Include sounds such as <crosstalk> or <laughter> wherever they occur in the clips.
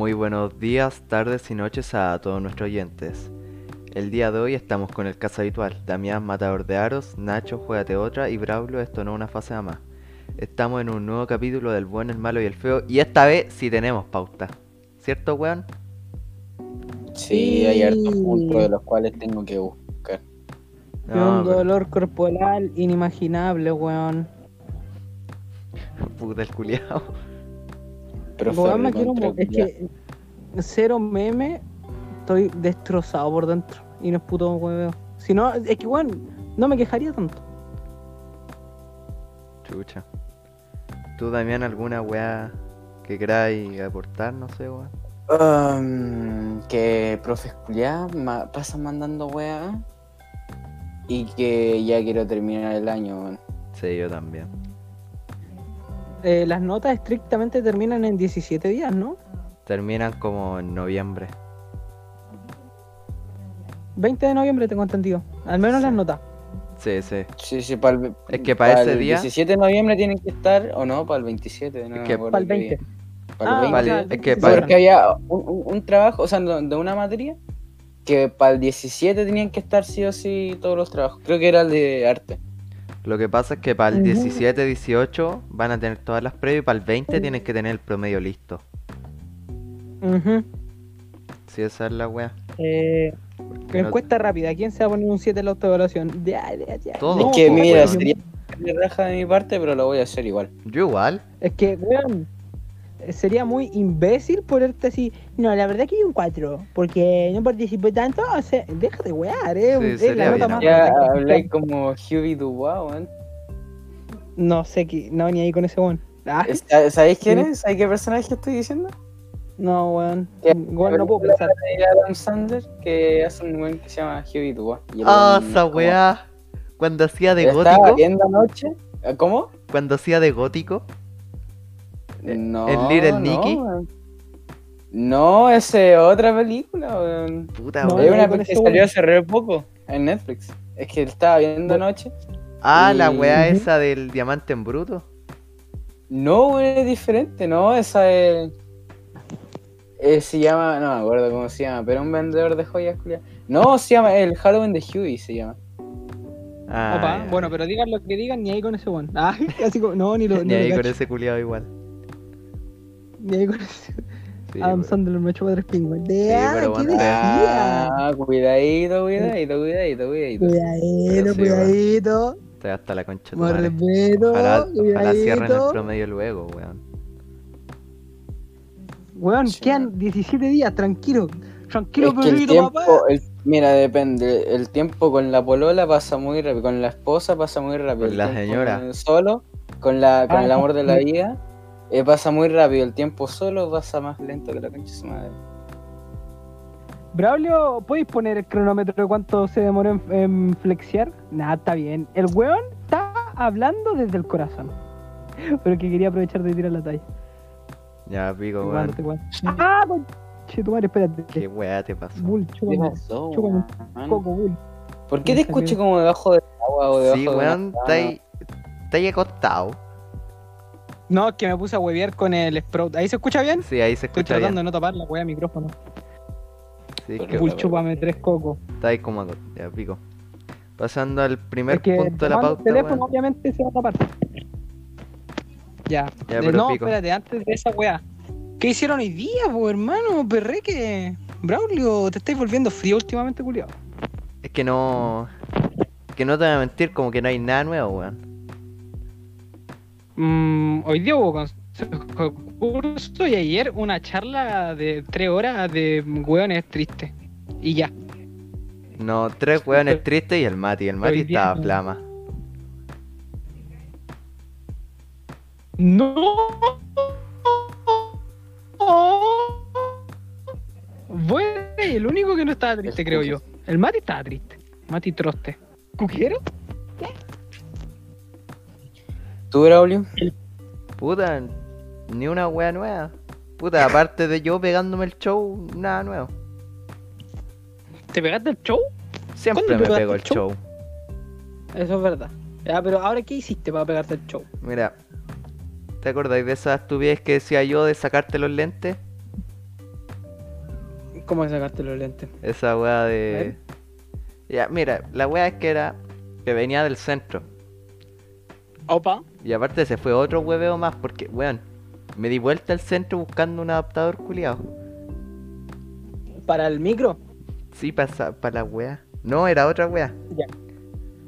Muy buenos días, tardes y noches a todos nuestros oyentes. El día de hoy estamos con el caso habitual, Damián Matador de Aros, Nacho Juegate Otra y Braulio Esto no una fase más. Estamos en un nuevo capítulo del bueno, el malo y el feo y esta vez sí tenemos pauta. ¿Cierto, weón? Sí, hay hartos puntos de los cuales tengo que buscar. un dolor corporal inimaginable, weón. <laughs> Puta el culiao. Pero me quiero es que cero meme, estoy destrozado por dentro. Y no es puto hueveo. Si no, es que weón, no me quejaría tanto. Chucha. ¿Tú, Damián, alguna weá que queráis aportar? No sé, weón. Um, que profes pasan mandando weá y que ya quiero terminar el año, weón. Sí, yo también. Eh, las notas estrictamente terminan en 17 días, ¿no? Terminan como en noviembre. 20 de noviembre tengo entendido. Al menos las notas. Sí, sí. Sí, sí, para el, es que para, ese día. 17 de noviembre tienen que estar, o no, para el 27. No es que para el 20. Para el 20. Ah, es que para... Porque había un, un, trabajo, o sea, de una materia, que para el 17 tenían que estar sí o sí todos los trabajos. Creo que era el de arte. Lo que pasa es que para el 17, 18 van a tener todas las pruebas y para el 20 tienen que tener el promedio listo. Uh Sí, esa es la wea. Eh, encuesta rápida, ¿quién se va a poner un 7 en la autoevaluación? Ya, ya, ya. es que mira, sería raja de mi parte, pero lo voy a hacer igual. Yo igual. Es que, weón, sería muy imbécil ponerte así. No, la verdad que hay un 4, porque no participé tanto. O sea, déjate wear, eh. Sí, es la nota más ya hablé como Hughie Dubois, weón. No sé, no, ni ahí con ese weón. Ah. ¿Sabéis quién es? ¿Sabéis qué personaje estoy diciendo? No, weón. Igual no puedo pensar. Adam Sandler, que hace un weón que se llama Hughie Dubois. Ah, esa weá. Cuando hacía de gótico. viendo anoche? ¿Cómo? Cuando hacía de gótico. No. ¿El Little Nicky? No, ese es otra película, Puta, no, Es una película que salió hace re poco en Netflix. Es que estaba viendo anoche. Ah, la weá esa del diamante en bruto. No, es diferente, no, esa es. Eh, se llama, no me acuerdo cómo se llama, pero un vendedor de joyas, No, se llama el Halloween de Huey, se llama. Ah, bueno, pero digan lo que digan, ni ahí con ese one. Ah, <laughs> casi no, ni lo <laughs> Ni, ahí con ese culiado igual. Ahí con ese. Adam Sandler me echó tres pingües. De ah, ¿qué decía? Ah, cuidadito, cuidadito, cuidadito, cuidadito. Cuidadito, cuidadito. Estoy hasta la concha. Más respeto. Ojalá, ojalá cierren el promedio luego, weón. Weón, quedan 17 días, tranquilo. Tranquilo, es el tiempo, papá. mira, depende. El tiempo con la polola pasa muy rápido. Con la esposa pasa muy rápido. Con la señora. solo, con, la, con el ah, amor de la <laughs> vida eh, pasa muy rápido, el tiempo solo pasa más lento que la cancha de su madre. Braulio, ¿podéis poner el cronómetro de cuánto se demoró en, flexiar? Nada, está bien. El weón está hablando desde el corazón. <laughs> Pero que quería aprovechar de tirar la talla. Ya, pico, weón. Ah, che, tu madre, espérate. Qué weá te pasó. Bull, ¿Qué pasó, chúpame un poco, Bull. ¿Por qué te escuché como debajo del agua o debajo sí, de weón, está ahí, está ahí acostado. No, es que me puse a huevear con el Sprout. ¿Ahí se escucha bien? Sí, ahí se escucha Estoy tratando de no tapar la hueá micrófono. Sí, que chúpame tres cocos. Está ahí como ya pico. Pasando al primer punto de la pauta. El teléfono obviamente se va a tapar. Ya. ya eh, no, espérate, antes de esa weá. ¿Qué hicieron hoy día, po, hermano? Perreque. Braulio, te estáis volviendo frío últimamente, culiado. Es que no. Que no te voy a mentir, como que no hay nada nuevo, weón. Mm, hoy día hubo curso y ayer una charla de tres horas de hueones tristes. Y ya. No, tres hueones tristes y el Mati. El Mati estaba flama. No. Bueno, el único que no estaba triste, creo yo. El Mati estaba triste. Mati Troste. ¿Cuquero? ¿Tú, Braulio? Puta, ni una wea nueva. Puta, aparte de yo pegándome el show, nada nuevo. ¿Te pegaste el show? Siempre me pego el show? Eso es verdad. Ya, pero ahora, ¿qué hiciste para pegarte el show? Mira, ¿te acordáis de esa estupidez que decía yo de sacarte los lentes? ¿Cómo sacarte los lentes? Esa weá de. Ya, mira, la weá es que era. que venía del centro. Opa. Y aparte se fue otro hueveo más porque, weón, me di vuelta al centro buscando un adaptador culiado. ¿Para el micro? Sí, para pa la weá. No, era otra weá. Ya.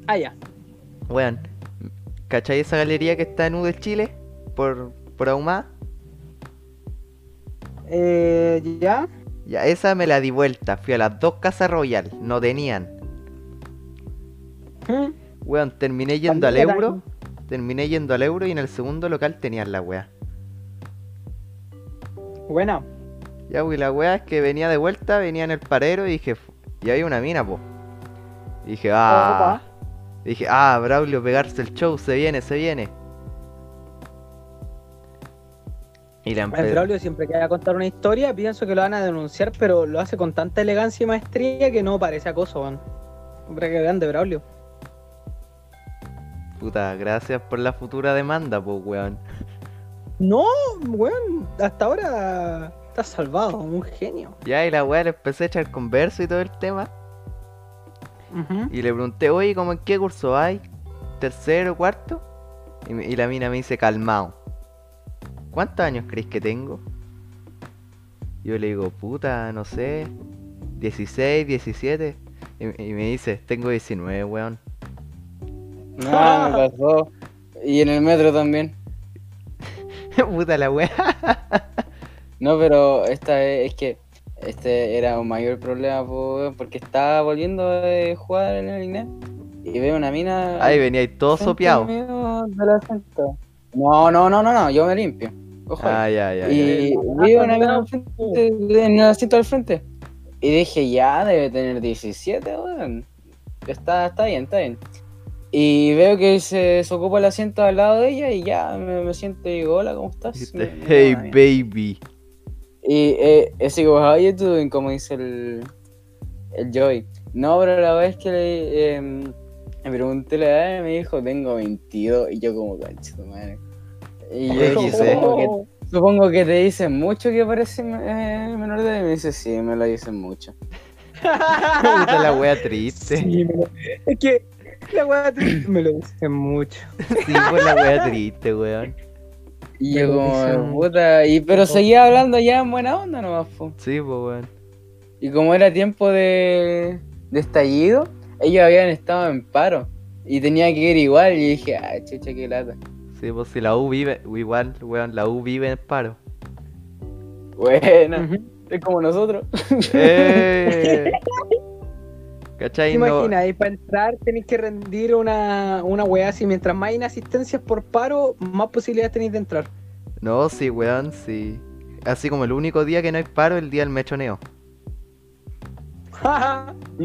Ah, ya. Weón, ¿cachai esa galería que está en U de Chile? Por, por Ahumada. Eh, ya. Ya, esa me la di vuelta. Fui a las dos casas Royal. No tenían. ¿Mm? Weón, terminé yendo al euro. Terminé yendo al euro y en el segundo local tenían la weá. Bueno. Ya, wey, la weá es que venía de vuelta, venía en el parero y dije, y había una mina, po. Y dije, ah. Dije, ah, Braulio, pegarse el show, se viene, se viene. Y la el Braulio siempre que va a contar una historia, pienso que lo van a denunciar, pero lo hace con tanta elegancia y maestría que no parece acoso, weón. Hombre, que grande, Braulio. Puta, gracias por la futura demanda, pues, weón. No, weón, hasta ahora estás salvado, un genio. Ya, y la weá le empecé a echar converso y todo el tema. Y le pregunté, oye, ¿cómo en qué curso hay? ¿Tercero, cuarto? Y, la mina me dice, calmado. ¿Cuántos años crees que tengo? Yo le digo, puta, no sé, 16, 17. Y, y me dice, tengo 19, weón. No, <laughs> me pasó. Y en el metro también. <laughs> Puta la wea. no, pero esta es, que este era un mayor problema porque estaba volviendo a jugar en el INE y veo una mina. Ahí venía y todo sopeado. No, no, no, no, no, yo me limpio. ah, ya, ya. Y vi una mina en el asiento del frente. Y dije, ya, debe tener 17, weón. Está, está bien, está bien. Y veo que se, ocupa el asiento al lado de ella y ya me, siento y digo, hola, ¿cómo estás? hey, baby. Y eh, es como, how you doing? Como dice el, el Joy. No, pero la vez que le, em, me pregunté la edad me dijo, tengo 22. Y yo como, tu madre. Y yo supongo, que, te dicen mucho que parece eh, menor de edad. Y me dice, sí, me lo dicen mucho. <laughs> la wea triste. es que la wea triste me lo dice mucho. Sí, pues la wea triste, weón. Y yo como, puta, y, pero seguía hablando ya en buena onda nomás, po. Sí, pues weón. Y como era tiempo de, de estallido, ellos habían estado en paro. Y tenía que ir igual, y dije, ah, chucha, qué lata. Sí, pues si la U vive, igual, weón, la U vive en paro. Bueno, es como nosotros. Eh. <laughs> ¿Cachai? Imagina, y para entrar tenéis que rendir una, una weá así. Mientras más inasistencias por paro, más posibilidades tenéis de entrar. No, sí, weón, sí. Así como el único día que no hay paro, el día del mechoneo. <laughs>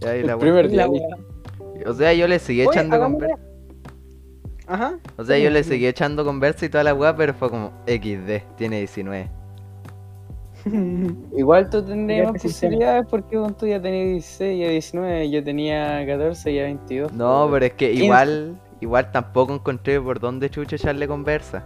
y ahí la primer día. O sea, yo le seguí echando conversa. Ajá. O sea, yo le <laughs> seguí echando conversa y toda la weá, pero fue como XD, tiene 19. <laughs> Igual tú tendrías posibilidades porque tú ya tenías 16, ya 19, yo tenía 14, ya 22. No, pero es que igual igual tampoco encontré por dónde chucho echarle conversa.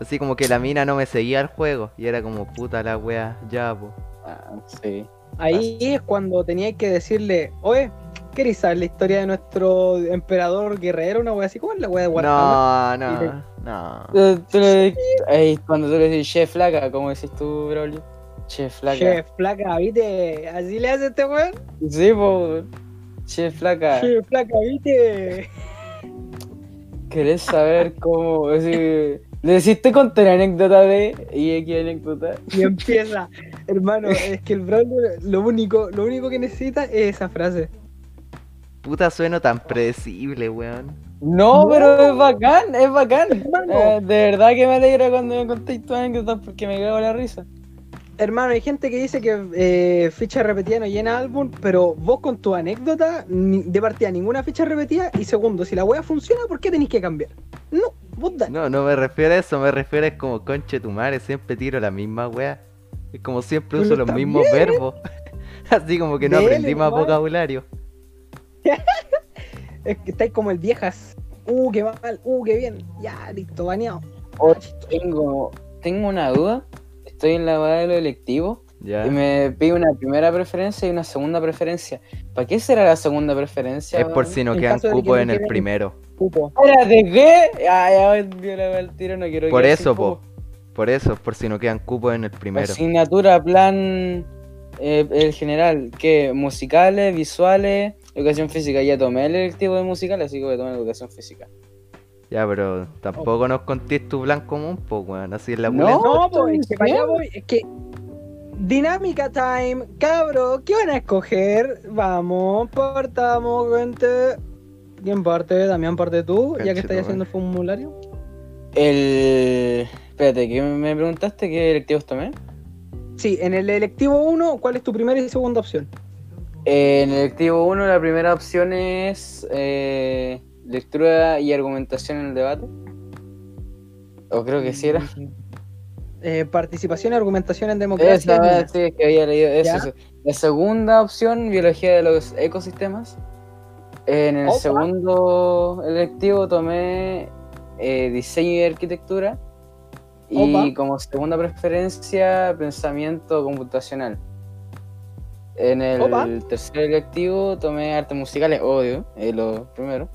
Así como que la mina no me seguía al juego y era como puta la wea, ya, po. Ah, sí. Ahí es cuando tenías que decirle, oye, ¿queréis saber la historia de nuestro emperador guerrero? Una wea así, ¿cómo es la wea de Warhammer? No, no, no. cuando tú le dices chef flaca, ¿cómo decís tú, Braulio? Chef flaca. Chef flaca, ¿viste? ¿Así le hace este weón? Sí, pues. Chef flaca. Chef flaca, ¿viste? ¿Querés saber cómo? Decir, le deciste contar anécdota de. ¿Y aquí anécdota? Y empieza. Hermano, es que el Braulio lo único, lo único que necesita es esa frase. Puta sueno tan predecible, weón. No, pero es bacán, es bacán. Eh, de verdad que me alegra cuando me contéis tu anécdota porque me cago la risa. Hermano, hay gente que dice que eh, ficha repetida no llena álbum, pero vos con tu anécdota, de partida ninguna ficha repetida, y segundo, si la wea funciona, ¿por qué tenéis que cambiar? No, vos dale. No, no me refiero a eso, me refiero a es como conche tu madre, siempre tiro la misma wea. Es como siempre uso los mismos verbos. <laughs> Así como que no aprendí más vocabulario. <laughs> es que estáis como el viejas. Uh, qué mal, uh, qué bien. Ya, listo, baneado. tengo, tengo una duda. estoy en la weá de lo electivo ¿Ya? y me pide una primera preferencia y una segunda preferencia. ¿Para qué será la segunda preferencia? Es por si no quedan que cupos en el primero. Cupo. Espérate, ¿qué? Ay, ay, Dios, la tiro, no quiero Por eso, cupo. Po. Por eso, por si no quedan cupos en el primero. Asignatura, plan, eh, el general, ¿qué? Musicales, visuales, educación física. Ya tomé el electivo de musicales, así que voy a tomar educación física. Ya, pero tampoco nos contés tu plan común, pues, weón. Así es la No. pulenta. No, pues, es que para allá voy. Es que. Dinámica time, cabro, ¿qué van a escoger? Vamos, partamos, gente. ¿Quién parte? Damián, parte tú, ya que estás haciendo el formulario. El. Espérate, ¿qué me preguntaste? ¿Qué electivos tomé? Sí, en el electivo 1, ¿cuál es tu primera y segunda opción? Eh, en el electivo 1, la primera opción es eh, lectura y argumentación en el debate. O creo que sí era. Eh, participación y argumentación en democracia. Esa, sí, que había leído eso. Eso. La segunda opción, biología de los ecosistemas. En el Opa. segundo electivo tomé eh, diseño y arquitectura. Y Opa. como segunda preferencia, pensamiento computacional. En el Opa. tercer electivo tomé artes musicales, obvio, es lo primero.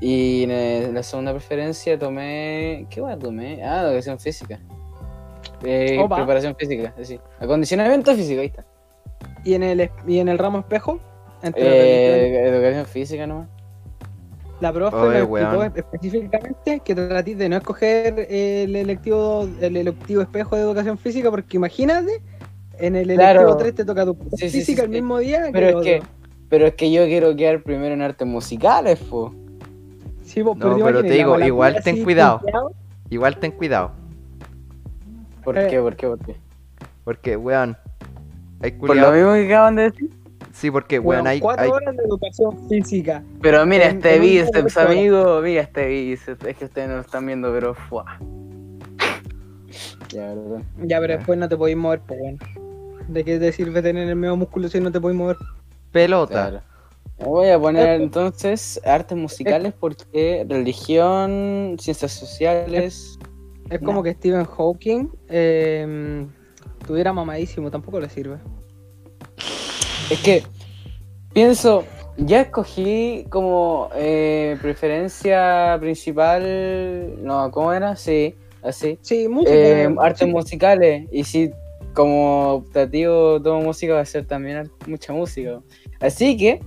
Y en el- la segunda preferencia tomé. ¿Qué a tomé? Ah, educación física. Eh, preparación física, sí. Acondicionamiento físico, ahí está. ¿Y en el, es- y en el ramo espejo? Entre Eh, educación física nomás. La profe Oye, me explicó específicamente que tratís de no escoger el electivo, el electivo espejo de educación física, porque imagínate, en el electivo Claro. 3 te toca tu Sí, sí, sí, física el sí. mismo día Pero que es que, pero es que yo quiero quedar primero en artes musicales, po. Sí, pues, No, pero te digo, igual ten así, cuidado. Igual ten cuidado. ¿Por Eh. qué? ¿Por qué? ¿Por qué? Porque, weón. Hay Por lo mismo que acaban de decir. Sí, porque, weón, hay, cuatro hay- horas de educación física. Pero mira En- este en bíceps, amigo. Mira este bíceps. Es que ustedes no lo están viendo, pero fuá. Ya, verdad. Ya, pero después no te podéis mover, pues, weón. ¿De qué te sirve tener el medio músculo si no te podéis mover? pelota. Claro. Voy a poner entonces artes musicales porque religión, ciencias sociales. Es como que Stephen Hawking eh, estuviera mamadísimo, tampoco le sirve. Es que pienso, ya escogí como eh, preferencia principal. No, ¿cómo era? Sí, así. Sí, música. Eh, artes sí. musicales. Y si como optativo tomo música, va a ser también mucha música. Así que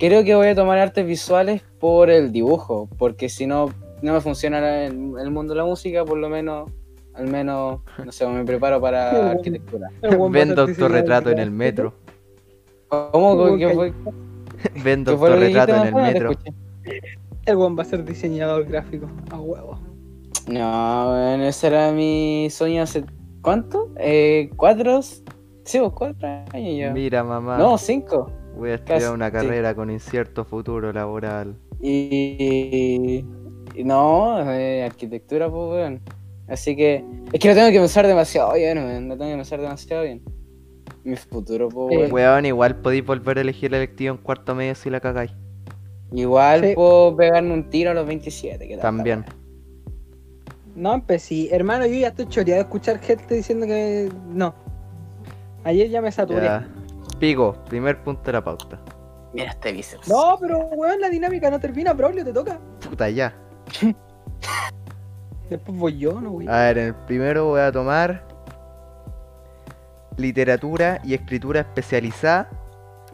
creo que voy a tomar artes visuales por el dibujo. Porque si no, no me funciona el, el mundo de la música, por lo menos. Al menos, no sé, me preparo para arquitectura. Vendo diseñador autorretrato en el metro. ¿Cómo? <laughs> ¿Qué fue? Vendo ¿Qué fue lo que dijiste, autorretrato en el metro. El weón va a ser diseñador gráfico. A huevo. No, bueno, ese era mi sueño hace. ¿Cuánto? Eh, ¿Cuatro? Sí, vos, cuatro años ya. Mira, mamá. No, cinco. Voy a estudiar casi, una sí. carrera con incierto futuro laboral. Y. y no, eh, arquitectura, pues, weón. Así que. Es que lo tengo que pensar demasiado bien, weón. Lo tengo que pensar demasiado bien. Mi futuro, pues, Eh, weón. Weón, igual podéis volver a elegir el electivo en cuarto medio si la cagáis. Igual Sí. puedo pegarme un tiro a los 27. ¿qué tal? También. No, pues sí. Hermano, yo ya estoy choreado de escuchar gente diciendo que no. Ayer ya me saturé. Ya. Pico, primer punto de la pauta. Mira este bíceps. No, pero weón, la dinámica no termina, Braulio, te toca. Puta, ya. <laughs> Después voy yo, no, güey. A ver, en el primero voy a tomar literatura y escritura especializada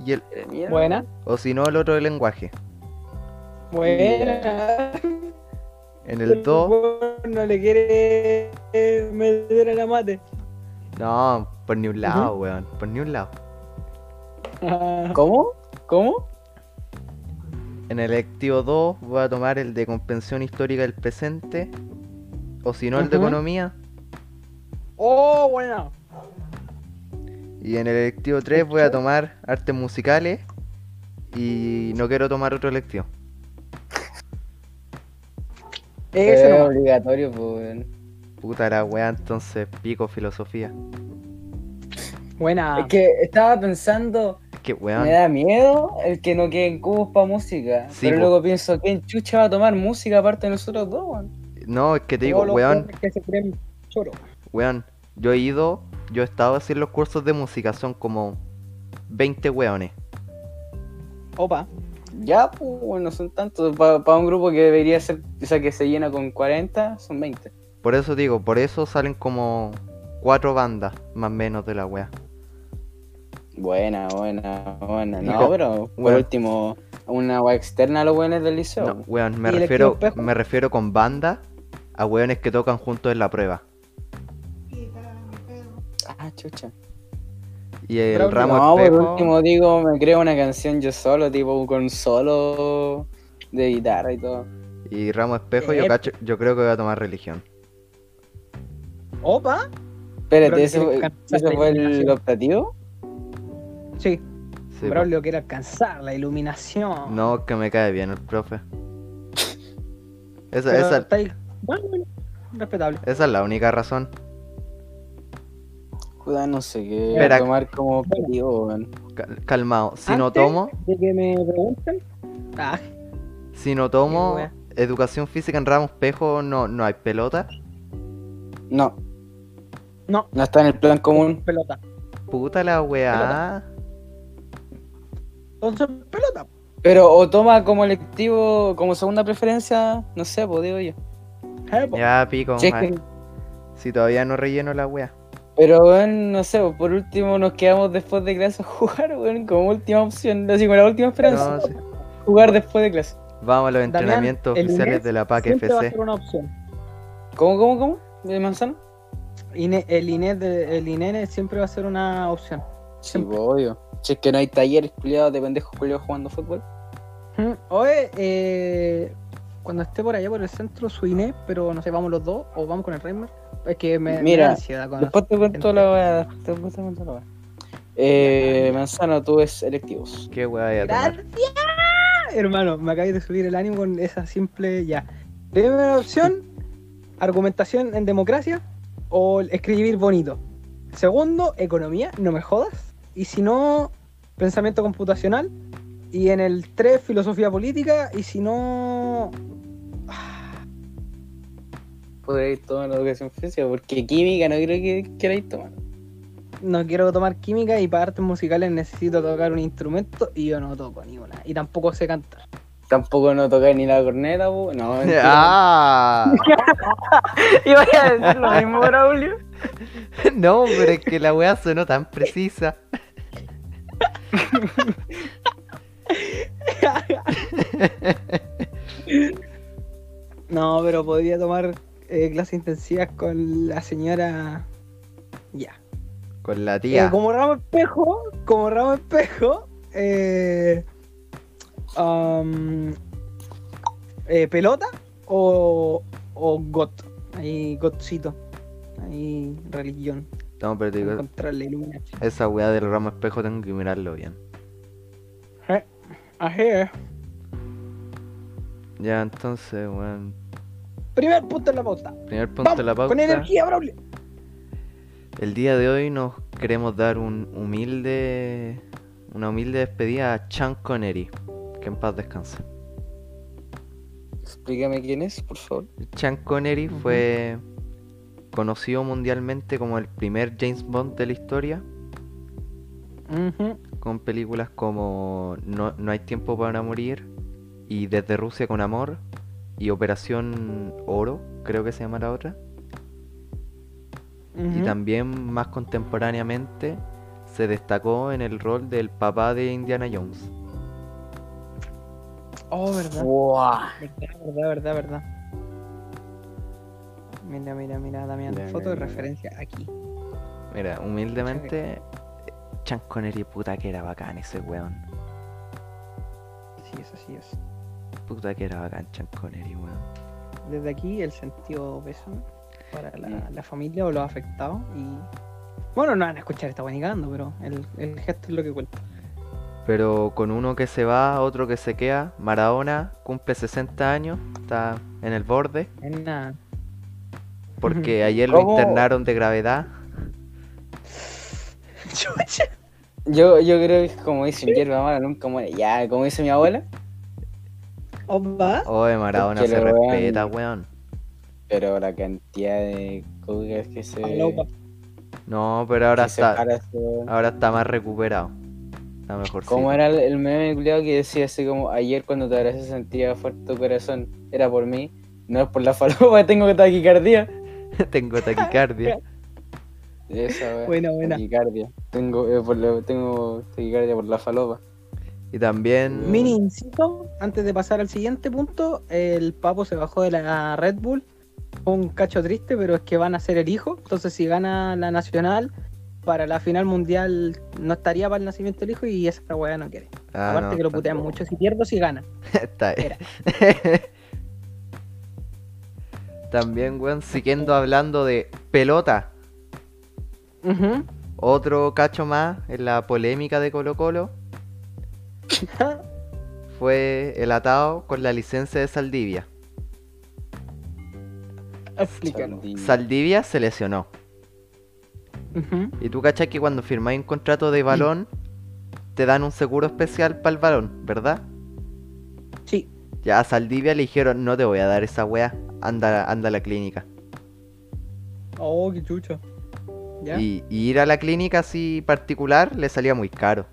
y el mierda. Buena, o si no el otro de lenguaje. buena. En el 2, No le quiere meter a la mate. no, por ni un lado, weón, por ni un lado. Ah, ¿Cómo? ¿Cómo? En el electivo 2 voy a tomar el de comprensión histórica del presente o si no el de economía. Oh, buena. Y en el electivo 3 voy a tomar artes musicales y no quiero tomar otro electivo. Ese es nomás. obligatorio, pues, weón. Puta la weá, entonces pico filosofía. Buena. Es que estaba pensando, Es que me weón, da miedo el que no queden cubos para música. Sí, pero po. luego pienso, ¿quién chucha va a tomar música aparte de nosotros dos, weón? no, es que te digo, Todos weón, que se creen choro. weón, Yo he ido, yo he estado haciendo los cursos de música, son como 20 weones. Opa. Ya, pues, bueno, son tantos. Para un grupo que debería ser, o sea, que se llena con 40, son 20. Por eso digo, por eso salen como cuatro bandas, más o menos, de la wea. Buena, buena, buena. No, pero por bueno. último, una wea externa a los buenos del liceo. No, weón, me ¿Y el refiero, me refiero con banda a weones que tocan juntos en la prueba. Ah, chucha. Y el Pero ramo no, por espejo. último digo, me creo una canción yo solo, tipo con solo de guitarra y todo. Y ramo espejo, yo Eh. cacho, yo creo que voy a tomar religión. Opa. Espérate, ¿ese, fue- la fue el optativo? Sí. Sí, Braulio quiere alcanzar la iluminación. No, que me cae bien el profe. <laughs> Esa, Pero esa, está ahí. Bueno, bueno, respetable. esa es la única razón. Puta, no sé qué Espera. tomar como objetivo, weón. Cal- Calmado. Si no Antes tomo, De que me pregunten. Ah, si no tomo wea. educación física en ramo espejo, no, no hay pelota. No, no, no está en el plan común. pelota. Puta la weá. Entonces, pelota. Pero o toma como electivo, como segunda preferencia, no sé, pues digo yo. Eh, po. Ya pico, Si es ay, que- si todavía no relleno la weá. Pero weón, no sé, por último nos quedamos después de clase a jugar, weón, como última opción, así como la última esperanza. No, sí. Jugar después de clase. Vamos a los Damián, entrenamientos oficiales de la PAC Siempre va a FC. ser una opción. ¿Cómo, cómo, cómo? ¿De manzana? Ine- el INE de- el INENE siempre va a ser una opción. Sí, Siempre. obvio. Si es que no hay talleres culiados de pendejos culiados jugando fútbol. Oye, eh, cuando esté por allá por el centro, su INE, pero no sé, vamos los dos o vamos con el Reimer. Es que me, me Mira, da ansiedad con Después te cuento la weá. Después te cuento la weá. Eh, Manzano, tú ves electivos. ¿Qué weá? Gracias, hermano. Me acabé de subir el ánimo con esa simple ya. Primera opción, argumentación en democracia o escribir bonito. Segundo, economía, no me jodas. Y si no, pensamiento computacional. Y en el 3, filosofía política. Y si no, Podréis tomar educación física, porque química no creo que queráis tomar. no quiero tomar química y para artes musicales necesito tocar un instrumento y yo no toco ni una. Y tampoco sé cantar. Tampoco no tocáis ni la corneta, po. No, <laughs> mentira. ¡Ah! <laughs> Iba a decir lo mismo, Braulio. <laughs> No, pero es que la weá sonó tan precisa. No, pero podría tomar eh, clases intensivas con la señora. Ya. Con la Eh, tía. como ramo espejo, como ramo espejo, eh, um, eh, pelota o, o got. Ahí gotcito. Ahí religión. No, pero te digo, esa weá del ramo espejo tengo que mirarlo bien. Ajé. Ya, entonces, weón. Primer punto en la pauta. Primer punto Vamos, de la pauta. con energía, Braulio. El día de hoy nos queremos dar un humilde. Una humilde despedida a Sean Connery. Que en paz descanse. Explícame quién es, por favor. Sean Connery fue conocido mundialmente como el primer James Bond de la historia. Con películas como No, No hay tiempo para morir y Desde Rusia con amor y Operación Oro, creo que se llama la otra. Y también más contemporáneamente se destacó en el rol del papá de Indiana Jones. Oh, verdad. Buah. Verdad, verdad, verdad, verdad. Mira, mira, mira, Damián. Mira, Foto de mira, referencia aquí. Mira, humildemente, Sean Connery, puta que era bacán ese weón. Así es, así es. Puta que era bacán Sean Connery, weón. Desde aquí el sentido pésame para la, la familia o los afectados. Y bueno, no van a escuchar esta guanicando, pero el, el gesto es lo que cuenta. Pero con uno que se va, otro que se queda, Maradona cumple 60 años, está en el borde. Es nada. Porque ayer lo internaron de gravedad. <laughs> Yo, yo creo que como dicen hierba mala nunca muere. Ya, como dice mi abuela. Opa. Oye, Maradona se respeta, weón. Pero la cantidad de cocaínas que se. Falopa. No, pero ahora está, eso. ahora está más recuperado. Está mejor. ¿Cómo era el, el meme culiao que decía así como ayer cuando te abracé sentía fuerte tu corazón? Era por mí, no es por la <laughs> falopa, tengo taquicardia. <laughs> Tengo taquicardia. Esa. Buena, buena. Taquicardia. Tengo, eh, por la- tengo taquicardia por la falopa. Y también. Mini incito, antes de pasar al siguiente punto, el Papo se bajó de la Red Bull. Un cacho triste, pero es que van a ser el hijo. Entonces, si gana la nacional, para la final mundial no estaría para el nacimiento del hijo y esa weá no quiere. Ah, Aparte no, que lo putean mucho. Si pierdo, si gana. <laughs> Está Era. <laughs> También, weón, siguiendo hablando de pelota. Otro cacho más en la polémica de Colo Colo <laughs> fue el atado con la licencia de Saldivia. Explícalo. Saldivia se lesionó. Y tú cachas que cuando firmáis un contrato de balón, te dan un seguro especial para el balón, ¿verdad? Sí. Ya a Saldivia le dijeron, no te voy a dar esa weá, anda, anda a la clínica. Oh, qué chucho. ¿Ya? Y, y ir a la clínica así particular le salía muy caro.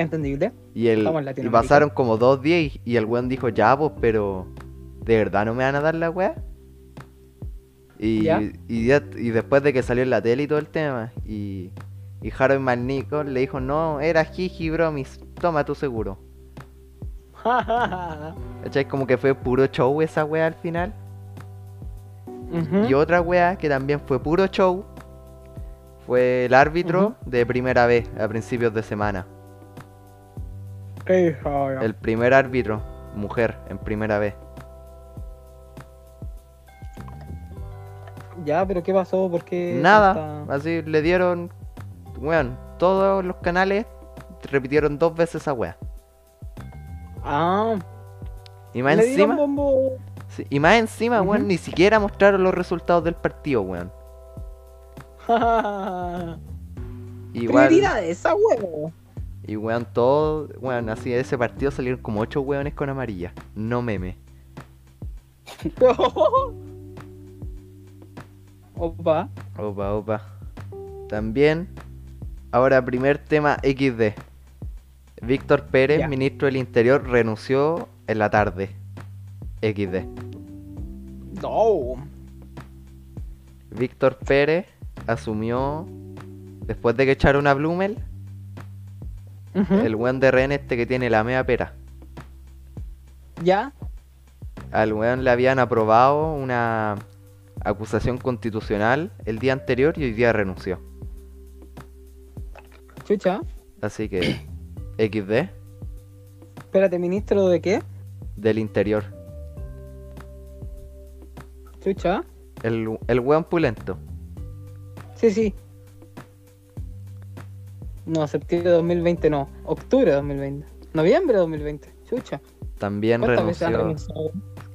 Entendible. Y, el, y pasaron como dos días y, y el weón dijo, ya pues, pero ¿de verdad no me van a dar la weá? Y, ¿Ya? y, ya- y después de que salió en la tele y todo el tema, y, y Harold McNichol le dijo, no, era Jiji Bromis, toma tu seguro. <laughs> ¿Cachai? Como que fue puro show esa weá al final. Y otra weá que también fue puro show fue el árbitro de primera vez a principios de semana. El primer árbitro, mujer, en primera vez. Ya, pero ¿qué pasó? ¿Por qué Nada, tanta- así le dieron. Weón, todos los canales repitieron dos veces esa weá. Ah, Y más le encima, bombo. sí, y más encima, weón, Ujú. ni siquiera mostraron los resultados del partido, weón. <laughs> Igual, Prioridades, esa huevo. Y weón, todo, weón, así de ese partido salieron como ocho weones con amarilla. No meme. <laughs> Opa. Opa, opa. También, ahora primer tema XD. Víctor Pérez, Ya. ministro del Interior, renunció en la tarde. XD. No. Víctor Pérez asumió, después de que echaron a Blumel, El weón de Ren este que tiene la mea pera. Ya. Al weón le habían aprobado una acusación constitucional el día anterior y hoy día renunció. Chucha. Así que, <clears throat> XD, Espérate, ministro de qué? del interior. Chucha. El, el weón pulento. Sí, sí. No, septiembre de 2020 no. Octubre de 2020. Noviembre de 2020. Chucha. También ¿Cuántas veces ha renunció?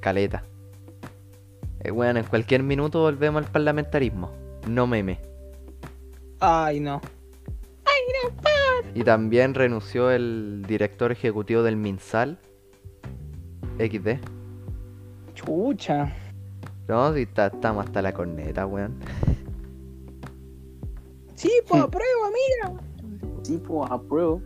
Caleta. Eh, weón, en cualquier minuto volvemos al parlamentarismo. No meme. Ay, no. Y también renunció el director ejecutivo del MinSal. XD. Chucha. No, si está- estamos hasta la corneta, weón. Sí, pues aprueba, mira. Sí, pues apruebo.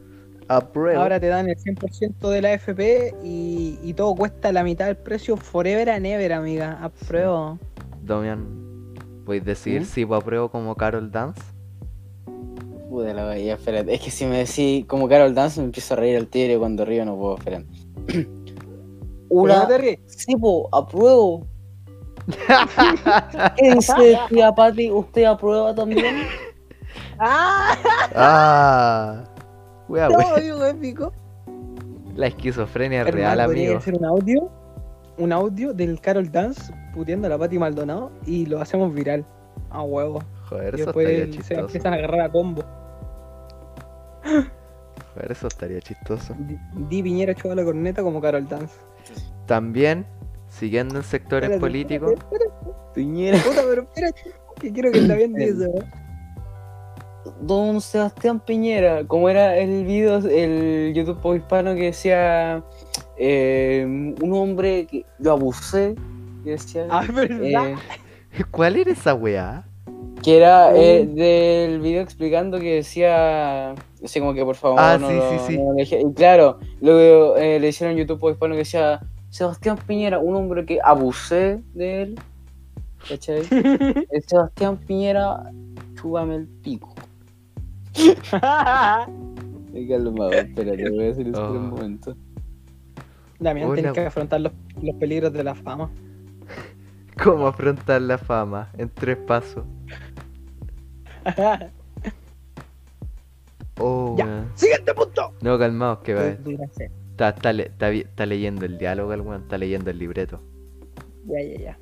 Apruebo. Ahora te dan el 100% de la FP y, y todo cuesta la mitad del precio forever and ever, amiga. Apruebo. Domian, ¿puedes decir ¿Mm? si apruebo como Carol Dance? Puta la wea, ya, espérate. Es que si me decís como Carol Dance me empiezo a reír al tigre cuando río no puedo, espérate. <clears throat> Una. no te ríes. Sí, po, apruebo. ¿Qué dice tía Pati? ¿Usted aprueba también? <laughs> ¡Ah! ¡Ah! Wea, wea. épico. La esquizofrenia es real, podría amigo. hacer un audio. Un audio del Carol Dance puteando a la Pati Maldonado y lo hacemos viral. A huevo. Joder, Y eso después estaría se chistoso. empiezan a agarrar a combo. Joder, eso estaría chistoso. Di, Di Piñera echó a la corneta como Carol Dance. También, siguiendo en sectores Espérate, políticos, espérate, espérate. Piñera. Puta, pero espérate. Que quiero que también <clears throat> diga eso. Don Sebastián Piñera, como era el video, el YouTube hispano que decía eh, un hombre que lo abusé, que decía Ah, ¿verdad? eh, <laughs> ¿cuál era esa weá? Que era eh, del video explicando que decía, así como que por favor Ah, no sí, lo- sí, sí. no lo deje- Y claro, luego eh, le hicieron YouTube hispano que decía, Sebastián Piñera, un hombre que abusé de él. ¿Cachai? <laughs> El Sebastián Piñera, chúbame el pico. Me calmado, espérate, voy a hacer eso por un Oh. momento. Damián, Hola. tienes que afrontar los, los peligros de la fama. <laughs> ¿Cómo afrontar la fama? En tres pasos. <laughs> Oh, Ya. Siguiente punto. No, calmaos, que va. Ya, Está, está, le- está está leyendo el diálogo, el weón. Está leyendo el libreto. ya, ya.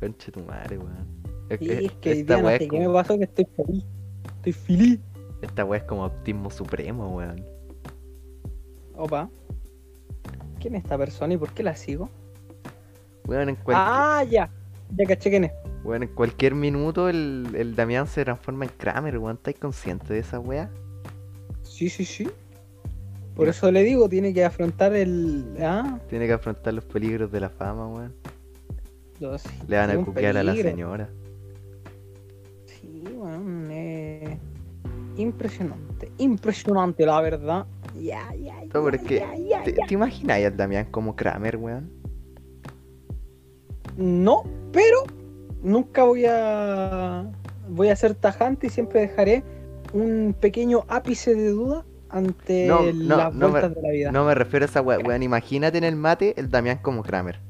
Conche tu madre, weón. Es- Sí, es- es que esta día no sé es qué me como, pasó que estoy feliz. Estoy feliz. Esta weá es como optimismo supremo, weón. Opa. ¿Quién es esta persona y por qué la sigo? Weón, en, cualquier, Ah, ya. Ya caché quién es. weón, en cualquier minuto el, el Damián se transforma en Kramer, weón. ¿Estáis consciente de esa weá? Sí, sí, sí. Por eso le digo, tiene que afrontar el. Ah, Tiene que afrontar los peligros de la fama, weón. los- Le van a cuquear a la señora. Sí, weón. eh, Impresionante. Impresionante, la verdad. Ya, ya, ya. No, pero es que, ya, ya, ¿te, imaginas al Damián como Kramer, weón? No, pero nunca voy a. Voy a ser tajante y siempre dejaré un pequeño ápice de duda ante No, no, las no me- vueltas de la vida. No me refiero a esa weón. Imagínate en el mate el Damián como Kramer.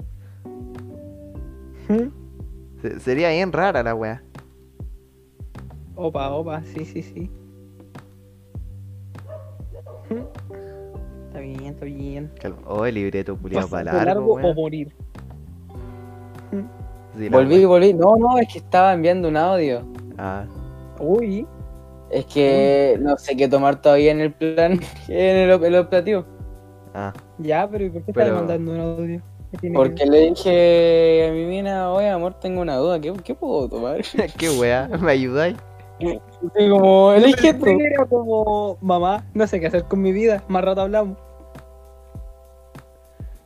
Se- sería bien rara la weá. Opa, opa, sí, sí, sí. Está bien, está bien. Calma. Oh, el libreto culiado para largo, largo o morir. Sí, Volví, volví. No, no, es que estaba enviando un audio. Ah, Uy, Es que no sé qué tomar todavía en el plan, <laughs> en el, el operativo. ah. ya, pero ¿y por qué Pero- estás mandando un audio? ¿Qué tiene que Porque le dije a mi mina, oye amor, tengo una duda, ¿qué, qué puedo tomar? <laughs> Qué weá, ¿me ayudáis? Como, elige tú. Era como, mamá, no sé qué hacer con mi vida, más rato hablamos.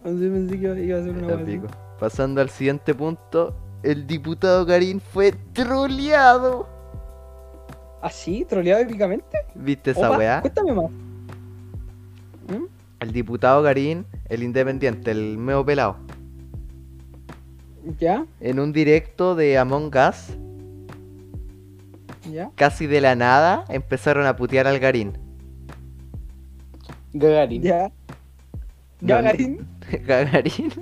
Así pensé que iba- a ser una así. Pasando al siguiente punto, el diputado Karim fue troleado. ¿Ah, sí? ¿Troleado épicamente? ¿Viste esa Opa, weá? Cuéntame más. ¿Mm? El diputado Karim, el independiente, el meo pelado, ¿Ya? en un directo de Among Us, ¿Ya? casi de la nada, empezaron a putear al Garín. Gagarin. ¿Ya? No, ¿Ya, no. Garín? Garín.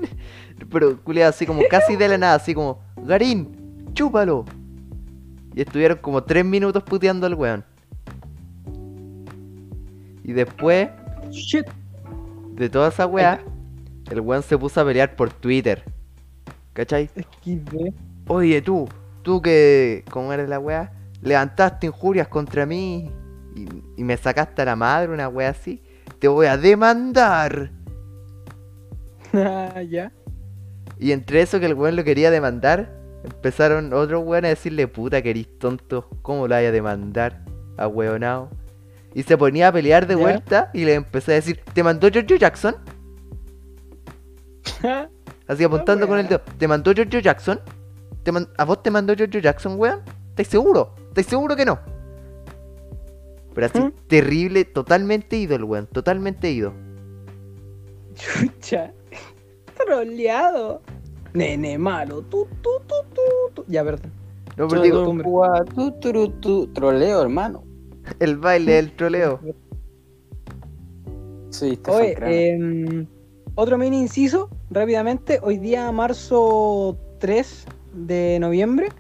Pero, culiado, así como casi de la nada, así como, Garín, chúpalo. Y estuvieron como tres minutos puteando al weón. Y después Shit. de toda esa weá, el weón se puso a pelear por Twitter. ¿Cachai? Oye, tú, tú que, ¿cómo eres la weá? Levantaste injurias contra mí y, y me sacaste a la madre, una weá así. Te voy a demandar. <laughs> Ah, ¿Ya? Y entre eso que el weón lo quería demandar, empezaron otros weones a decirle, puta que eres tonto, ¿cómo lo vaya a demandar? A weonao. Y se ponía a pelear de ¿Ya? vuelta y le empecé a decir, ¿te mandó George Jackson? <laughs> Así apuntando con el dedo, ¿te mandó George Jackson? ¿Te man- ¿A vos te mandó George Jackson, weón? ¿Estás seguro? ¿Estás seguro que no? Pero así, ¿Mm? terrible, totalmente ido el weón, totalmente ido. Chucha. <laughs> Troleado. Nene malo. Tú, tú, tú. Ya, perdón. No, pero digo, tu, tu, troleo, hermano. el baile, el troleo. <laughs> Sí, Oye, em, otro mini inciso, rápidamente. Hoy día, marzo 3 de noviembre,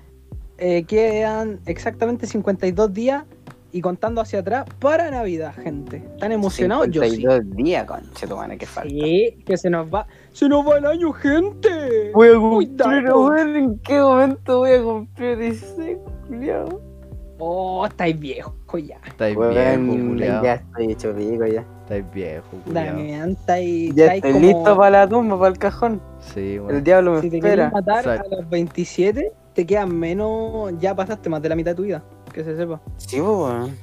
eh, quedan exactamente 52 días y contando hacia atrás para Navidad, gente. ¿Están emocionados? Yo sí. 52 días, conche tu madre, que falta. Sí, que se nos va. ¡Se nos va el año, gente! Voy a cumplir, weón, ¿en qué momento voy a cumplir 16, culiao? Oh, estáis viejos ya. Estáis viejo, culiao. Ya estoy hecho pico ya. Estáis viejo, culiao. Damián, estáis. Ya estáis estoy como- listo para la tumba, para el cajón. Sí, El weón. diablo me Si te espera. quieres matar Exacto. a los 27, te quedan menos. Ya pasaste más de la mitad de tu vida. Que se sepa. Sí, pues, weón.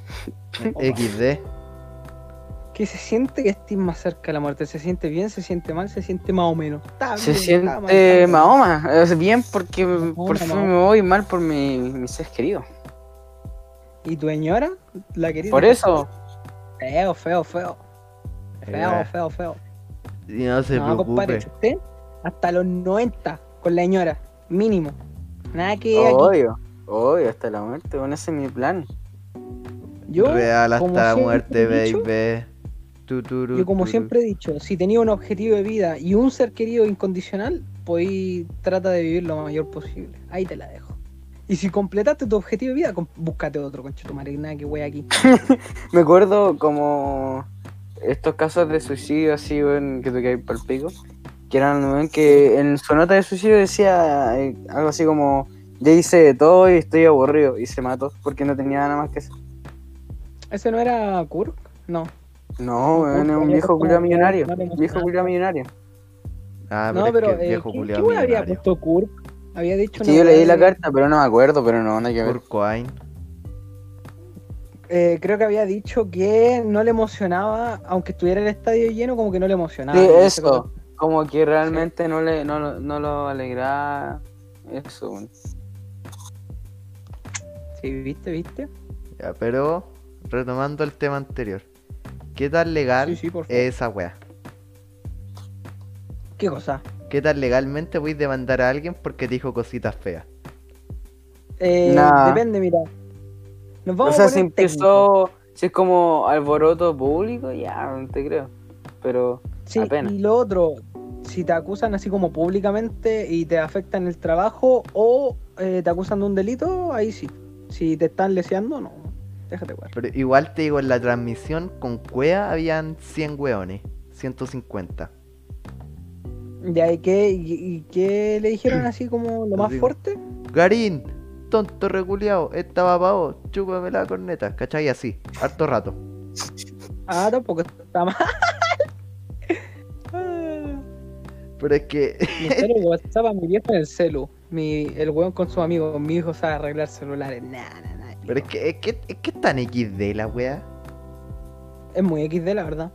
<laughs> XD. Que se siente que estés más cerca de la muerte. Se siente bien, se siente mal, se siente más o menos. Está Se bien, está mal, siente está mal. Mahoma. Es bien porque por fin Mahoma. me voy mal por mi, mi ser querido. ¿Y tu señora? ¿La querida? Por eso, Feo, feo, feo. Feo, Eh, feo, feo. Y no se no, compadre, preocupe. usted hasta los 90 con la señora, mínimo. Nada que aquí. obvio, obvio, hasta la muerte, bueno, ese es mi plan. Yo, Real hasta la muerte, baby. Tu, turu, Yo como siempre he dicho, si tenía un objetivo de vida y un ser querido incondicional, pues trata de vivir lo mayor posible. Ahí te la dejo. Y si completaste tu objetivo de vida, búscate otro, concha tu madre, nada que wey aquí. <laughs> Me acuerdo como estos casos de suicidio así, weón, que te caes para el pico. Que eran, que en su nota de suicidio decía eh, algo así como, ya hice de todo y estoy aburrido. Y se mató porque no tenía nada más que hacer. ¿Ese no era Kurk? No. No, weón, es un viejo culiao millonario. no Viejo culiao millonario. Ah, pero, no, es pero, que eh, viejo ¿qué, culiao qué había millonario. puesto Kurk? Había dicho Sí, yo leí la carta, pero no me acuerdo, pero no, que ver. Kurt Cobain. eh, creo que había dicho que no le emocionaba, aunque estuviera el estadio lleno, como que no le emocionaba. Sí, eso. Como que realmente no, le, no, lo- no lo alegraba. Eso. Sí, viste, viste. Ya, pero retomando el tema anterior. ¿Qué tan legal Sí, sí, por favor. es esa wea? ¿Qué cosa? ¿Qué tan legalmente voy a demandar a alguien porque te dijo cositas feas? Eh, Nah. Depende, mira. Nos O vamos sea, a si empezó, si es como alboroto público, ya, no te creo. Pero, Sí, apenas. y lo otro, si te acusan así como públicamente y te afectan el trabajo o eh, te acusan de un delito, ahí sí. Si te están leseando, no. Déjate jugar. Pero igual te digo, en la transmisión con Cuea habían 100 weones, 150. ¿De ahí qué? ¿Y, y qué le dijeron <clears throat> así como lo más Digo. fuerte? Garín, tonto reculeado, estaba pa' vos, chúpame la corneta, ¿cachai? Así, harto rato. Ah, tampoco está mal. <laughs> Pero es que, Mi WhatsApp a mi viejo en el celu. Mi, el weón con sus amigos, mi hijo sabe arreglar celulares. Nah, nah, nah. pero es que, es que, es que es tan XD la wea. Es muy XD, la verdad.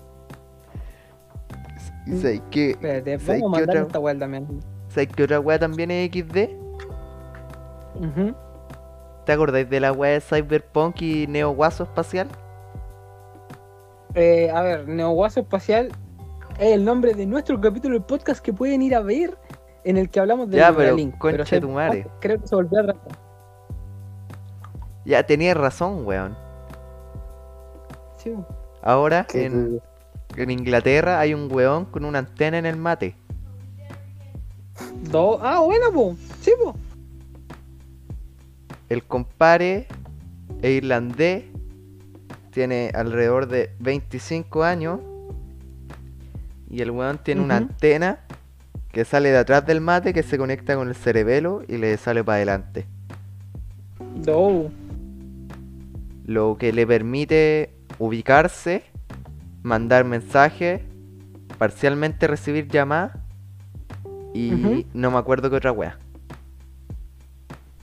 Sabes que, Espérate, ¿Sabes vamos a qué mandar otra- esta weá también. ¿sabes que otra wea también es XD? Ujú. ¿Te acordáis de la wea de Cyberpunk y Neo Guaso Espacial? Eh, a ver, Neoguaso Espacial es el nombre de nuestro capítulo del podcast que pueden ir a ver en el que hablamos de Ya, pero, Neuralink. conche se- tu madre. Creo que se volvió a tratar. Ya, tenías razón, weón. Sí. Ahora, en, en Inglaterra hay un weón con una antena en el mate. Do- Ah, bueno, po. Sí, po. El compare es irlandés, tiene alrededor de 25 años y el weón tiene una antena que sale de atrás del mate que se conecta con el cerebelo y le sale para adelante. Do. Lo que le permite ubicarse, mandar mensajes, parcialmente recibir llamadas y no me acuerdo qué otra wea.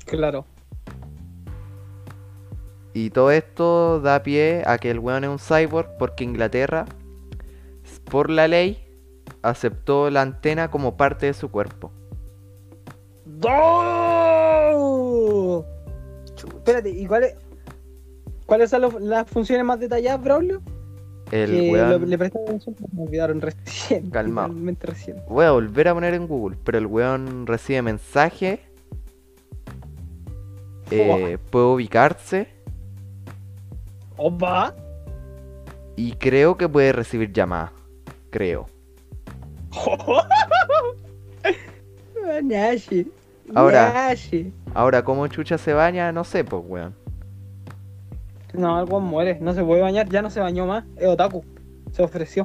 Claro. Y todo esto da pie a que el weón es un cyborg porque Inglaterra, por la ley, aceptó la antena como parte de su cuerpo. Do. Espérate, ¿y cuáles cuáles son los- las funciones más detalladas, Braulio? El que weón... lo- le presté atención, me olvidaron recién. <laughs> Totalmente recién. Voy a volver a poner en Google, pero el weón recibe mensajes, eh, puede ubicarse Opa. y creo que puede recibir llamadas. Creo. <laughs> Nashi. Ahora. Nashi. Ahora, ¿cómo chucha se baña? No sé, pues weón. No, algo muere. No se puede bañar. Ya no se bañó más. Es otaku. Se ofreció.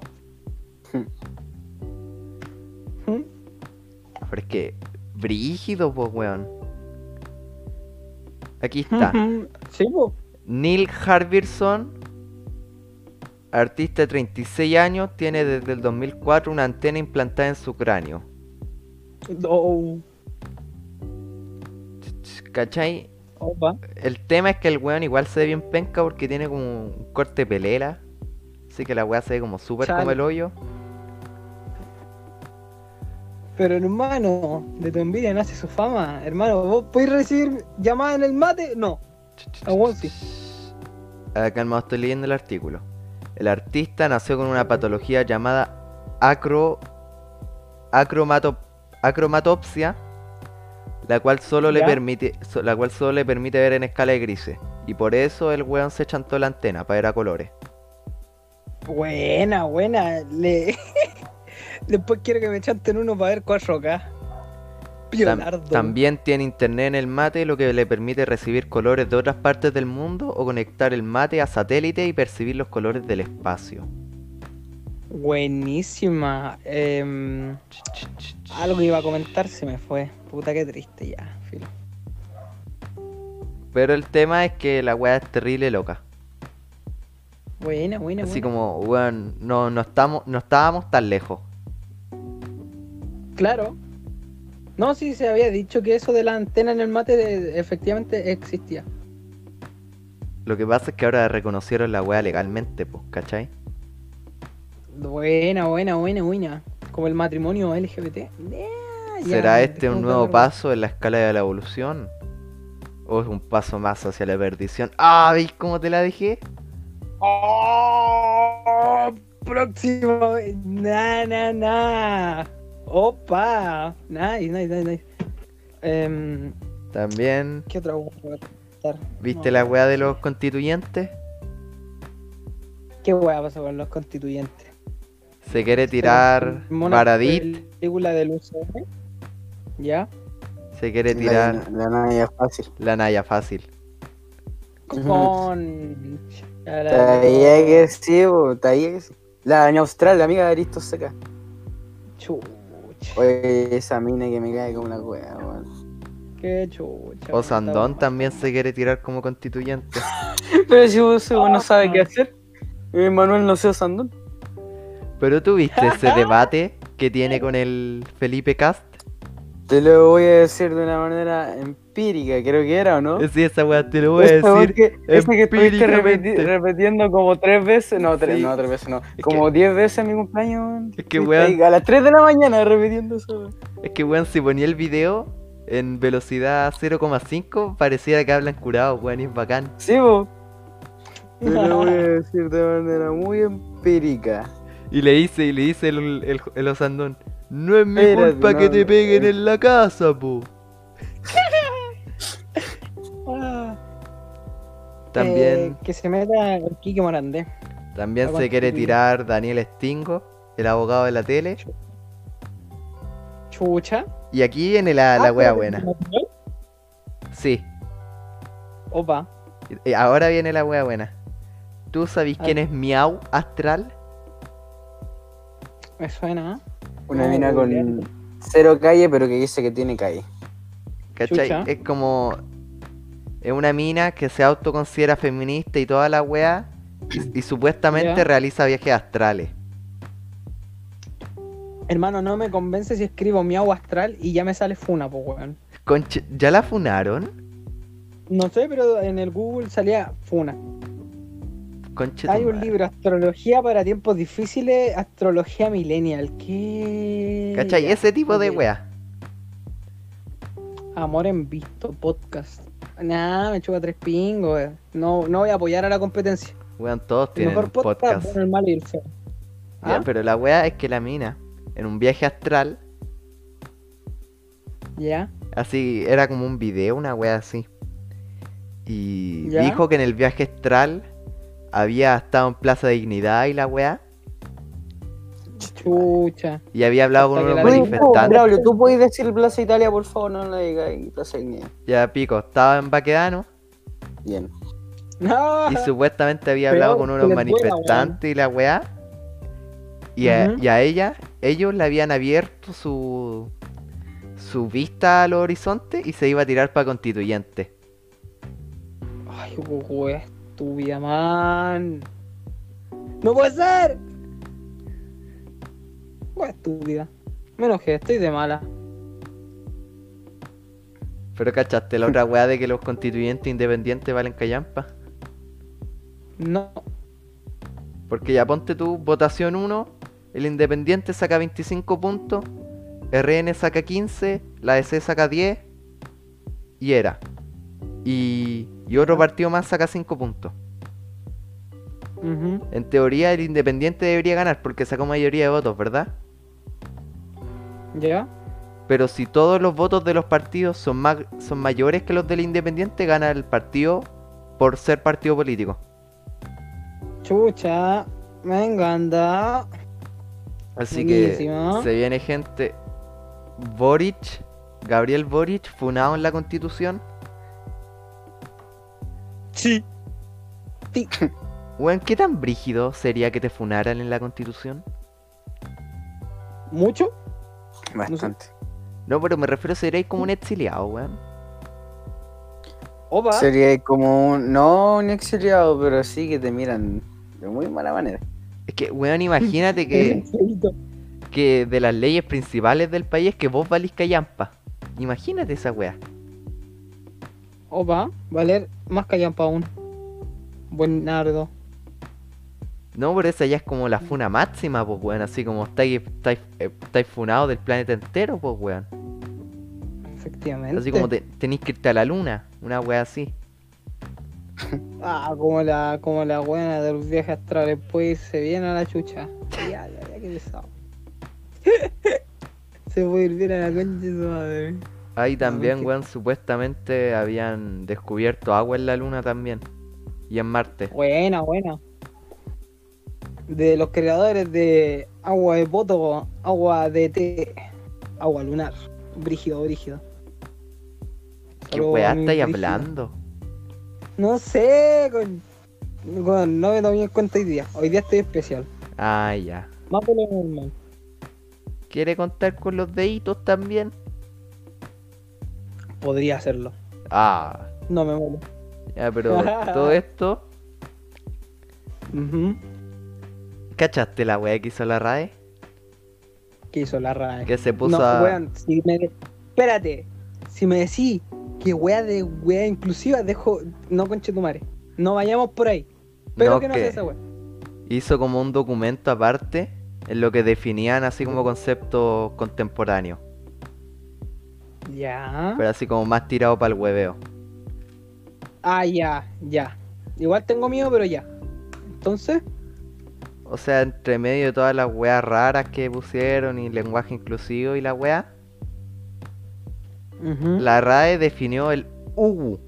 ¿Mm? Pero es que, brígido, pues weón. Aquí está. <laughs> Sí, po. Neil Harbison, artista de 36 años, tiene desde el 2004 una antena implantada en su cráneo. Oh, ¿Cachai? opa. El tema es que el weón igual se ve bien penca porque tiene como un corte pelela. Así que la weá se ve como súper como el hoyo. Pero hermano, de tu envidia nace su fama. Hermano, ¿vos podés recibir llamadas en el mate? No. Ah, bueno, sí. acá calma, estoy leyendo el artículo. El artista nació con una patología llamada acro, acromato, acromatopsia, la cual solo le permite, so- la cual solo le permite ver en escala de grises. Y por eso el weón se chantó la antena para ver a colores. Buena, buena. Le... <laughs> Después quiero que me chanten uno para ver 4K. Piolardo. también tiene internet en el mate, lo que le permite recibir colores de otras partes del mundo o conectar el mate a satélite y percibir los colores del espacio. Buenísima. Em, algo que iba a comentar se me fue. Puta que triste ya, filo. Pero el tema es que la weá es terrible loca. Buena, buena, Así buena. como, weón, no, no, estamos, no estábamos tan lejos. Claro. No, sí, se había dicho que eso de la antena en el mate de- efectivamente existía. Lo que pasa es que ahora reconocieron la weá legalmente, pues, ¿cachai? Buena, buena, buena, buena. Como el matrimonio LGBT. Yeah, ya, ¿Será este un nuevo paso en la escala de la evolución? ¿O es un paso más hacia la perdición? ¡Ah! ¿Veis cómo te la dejé? Oh, próximo. Na, na, na. Opa. Nice, nice, nice, nice. Em, También, ¿Qué otra? ¿viste No, la weá de los constituyentes? ¿Qué hueá pasó con los constituyentes? Se quiere tirar Mona Baradit, película del UCM. ¿Ya? se quiere tirar La, la nada fácil. la Naya fácil. Con. <laughs> Que sí, que sí. La en Austral, la amiga de Aristo Seca. Chucha. Oye, esa mina que me cae como una wea, weón. Qué chucha. O Sandón también se quiere tirar como constituyente. <laughs> Pero si vos no sabe qué hacer. Eh, Manuel no sé Sandón. Pero tú viste <laughs> ese debate que tiene con el Felipe Cast. Te lo voy a decir de una manera empírica, creo que era, ¿o no? Sí, esa weá te lo voy a decir. que, que estuviste repeti- repitiendo como tres veces, no, tres, Sí. no, tres veces no, Es como diez veces en mi cumpleaños, weón. Es que, weón. A las 3 de la mañana repitiendo eso, weón. Es que weón, si ponía el video en velocidad 0,5, pareciera que hablan curados, weón, y es bacán. Sí, vos. Te lo voy a decir de manera muy empírica. <laughs> Y le dice, y le dice el, el, el Osandón, no es mi culpa que te peguen en la casa, po. <laughs> Ah, También, eh, que se meta el Kike Morandé. también se quiere tirar Daniel Stingo, el abogado de la tele. Chucha. Y aquí viene la, la Ah, wea buena. Sí, Opa. y ahora viene la wea buena. ¿Tú sabís Ah. quién es Miau Astral? Me suena. ¿eh? Una mina con cero calle, pero que dice que tiene calle. ¿Cachai? Chucha. Es como. Es una mina que se autoconsidera feminista y toda la wea. Y, y supuestamente realiza viajes astrales. Hermano, no me convence si escribo miau astral y ya me sale funa, pues weón. Conche- ¿Ya la funaron? No sé, pero en el Google salía funa. Conche Hay un libro, Astrología para tiempos difíciles, Astrología Millennial. ¿Qué? ¿Cachai? Ese tipo de wea. Amor en visto, podcast. Nah, me chupa tres pingos. No, no voy a apoyar a la competencia. Weón, todos tienen mejor podcast, podcast. bueno, el malo y el feo. Ya, ¿Ah? pero la wea es que la mina, en un viaje astral, ¿Ya? así, era como un video, una wea así. Y Ya. dijo que en el viaje astral había estado en Plaza Dignidad y la wea. Chucha. Y había hablado con Hasta unos manifestantes. Braulio, ¿tú puedes decir Plaza Italia, por favor? No la digas Plaza Dignidad. Ya pico, estaba en Baquedano Bien. No. y supuestamente había hablado con unos manifestantes y la weá. Y a, Ujú. y a ella, ellos le habían abierto su su vista al horizonte y se iba a tirar para constituyente. Ay, wea estúpida, man. ¡No puede ser! Wea estúpida. Me enojé, estoy de mala. Pero cachaste la otra <laughs> weá de que los constituyentes independientes valen callampa. No. Porque ya ponte tú, votación 1, el independiente saca 25 puntos, RN saca 15, la DC saca 10 y era. Y, y otro Ya. partido más saca 5 puntos. En teoría el independiente debería ganar porque sacó mayoría de votos, ¿verdad? ¿Ya? Pero si todos los votos de los partidos son, más, son mayores que los del independiente, gana el partido por ser partido político. Chucha. Me encanta. Así que se viene gente. Boric, Gabriel Boric, funado en la constitución. Sí. Weón, ¿qué tan brígido sería que te funaran en la constitución? ¿Mucho? Bastante. No, pero me refiero, seríais como un exiliado, weón. Opa. Sería como un, no un exiliado, pero sí que te miran de muy mala manera. Es que, weón, imagínate que, <laughs> que de las leyes principales del país es que vos valís callampa. Imagínate esa weá. Opa. Valer más callampa aún. Buen nardo. No, pero esa ya es como la funa máxima, pues, weón. Así como estáis, estáis, eh, estáis funados del planeta entero, pues, weón. Efectivamente. Así como te, tenéis que irte a la luna, una weá así. <laughs> Ah, como la, como la buena de los viajes astrales, pues se viene a la chucha. <laughs> Ya, ya, ya, qué pesado. <laughs> se puede ir bien a la concha de su madre. Ahí también, que- weón, supuestamente habían descubierto agua en la luna también. Y en Marte. Buena, buena. De los creadores de agua de poto, agua de té, agua lunar. Brígido, brígido. ¿Qué weá estáis hablando? No sé, con, con- no me tomé en cuenta hoy día. Hoy día estoy especial. Ah, ya. Más de lo normal. ¿Quiere contar con los deditos también? Podría hacerlo. Ah, No me mola. ya, pero <laughs> todo esto. Ujú. ¿Cachaste la weá que hizo la RAE? ¿Qué hizo la RAE? Que se puso no, a. weón, si me... Espérate. Si me decís que wea de wea inclusiva, dejo... No conche tu madre. No vayamos por ahí. Pero No, que no sea esa wea. hizo como un documento aparte en lo que definían así como conceptos contemporáneos. Ya. Pero así como más tirado para el hueveo. Ah, ya, ya. Igual tengo miedo, pero ya. Entonces, O sea, entre medio de todas las weas raras que pusieron y lenguaje inclusivo y la wea, ujú. la RAE definió el UGU.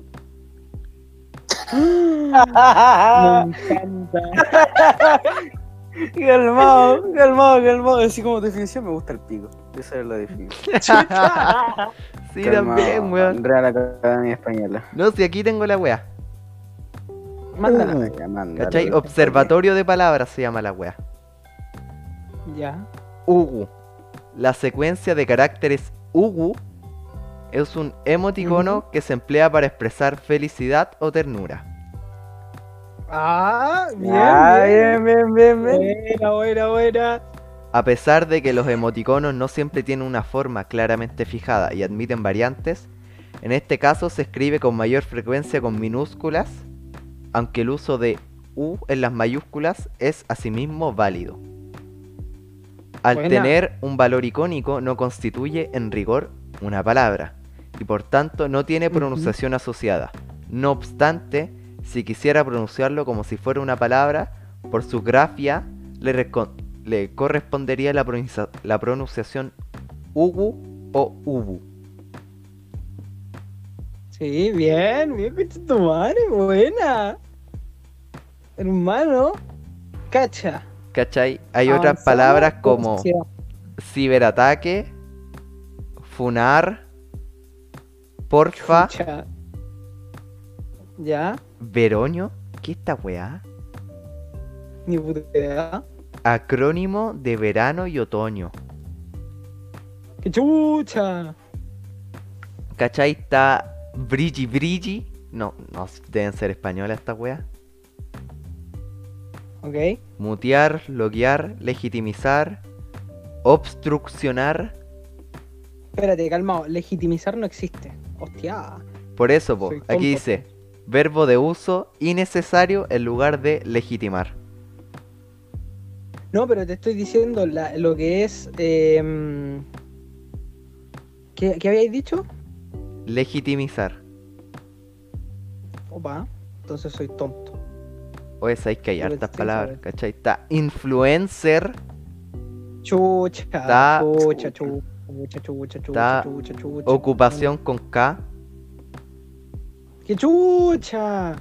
<gasps> me encanta. <laughs> calmado, calmado, calmado. Así como definición me gusta el pico. Esa es la definición. <laughs> Sí, también, weón. Real Academia Española. No, si aquí tengo la wea. Mándala. ¿Cachai? Observatorio de palabras se llama la wea. Ya. UGU. La secuencia de caracteres UGU es un emoticono que se emplea para expresar felicidad o ternura. Ah, bien, Ah, bien, bien, bien, bien. Buena, buena, buena. A pesar de que los emoticonos no siempre tienen una forma claramente fijada y admiten variantes, en este caso se escribe con mayor frecuencia con minúsculas, aunque el uso de U en las mayúsculas es asimismo válido. Al Buena. tener un valor icónico no constituye en rigor una palabra y por tanto no tiene pronunciación asociada. No obstante, si quisiera pronunciarlo como si fuera una palabra, por su grafía le, le correspondería la, la pronunciación ugu o ubu. Sí, bien, bien, concha tu madre, buena. Hermano, cacha. ¿Cachai? Hay otras palabras como ciberataque, funar, porfa, Chucha. Ya, veroño. ¿Qué es esta weá? ni puta idea. Acrónimo de verano y otoño. ¡Qué chucha! ¿Cachai? Está Brigi Brigi. No, no deben ser españolas estas weas. Ok. Mutear, loguear, legitimizar, obstruccionar. Espérate, calmado. Legitimizar no existe. Hostia. Por eso, po, Soy aquí dice verbo de uso innecesario en lugar de legitimar. No, pero te estoy diciendo la- lo que es. em, ¿qué, ¿Qué habíais dicho? Legitimizar. Opa, entonces soy tonto. Oye, sabéis que hay Pero hartas palabras. ¿cachai? Está influencer, Chucha, Está- chucha, chucha, chucha, chucha, chucha, chucha. ocupación con K, ¡Qué chucha!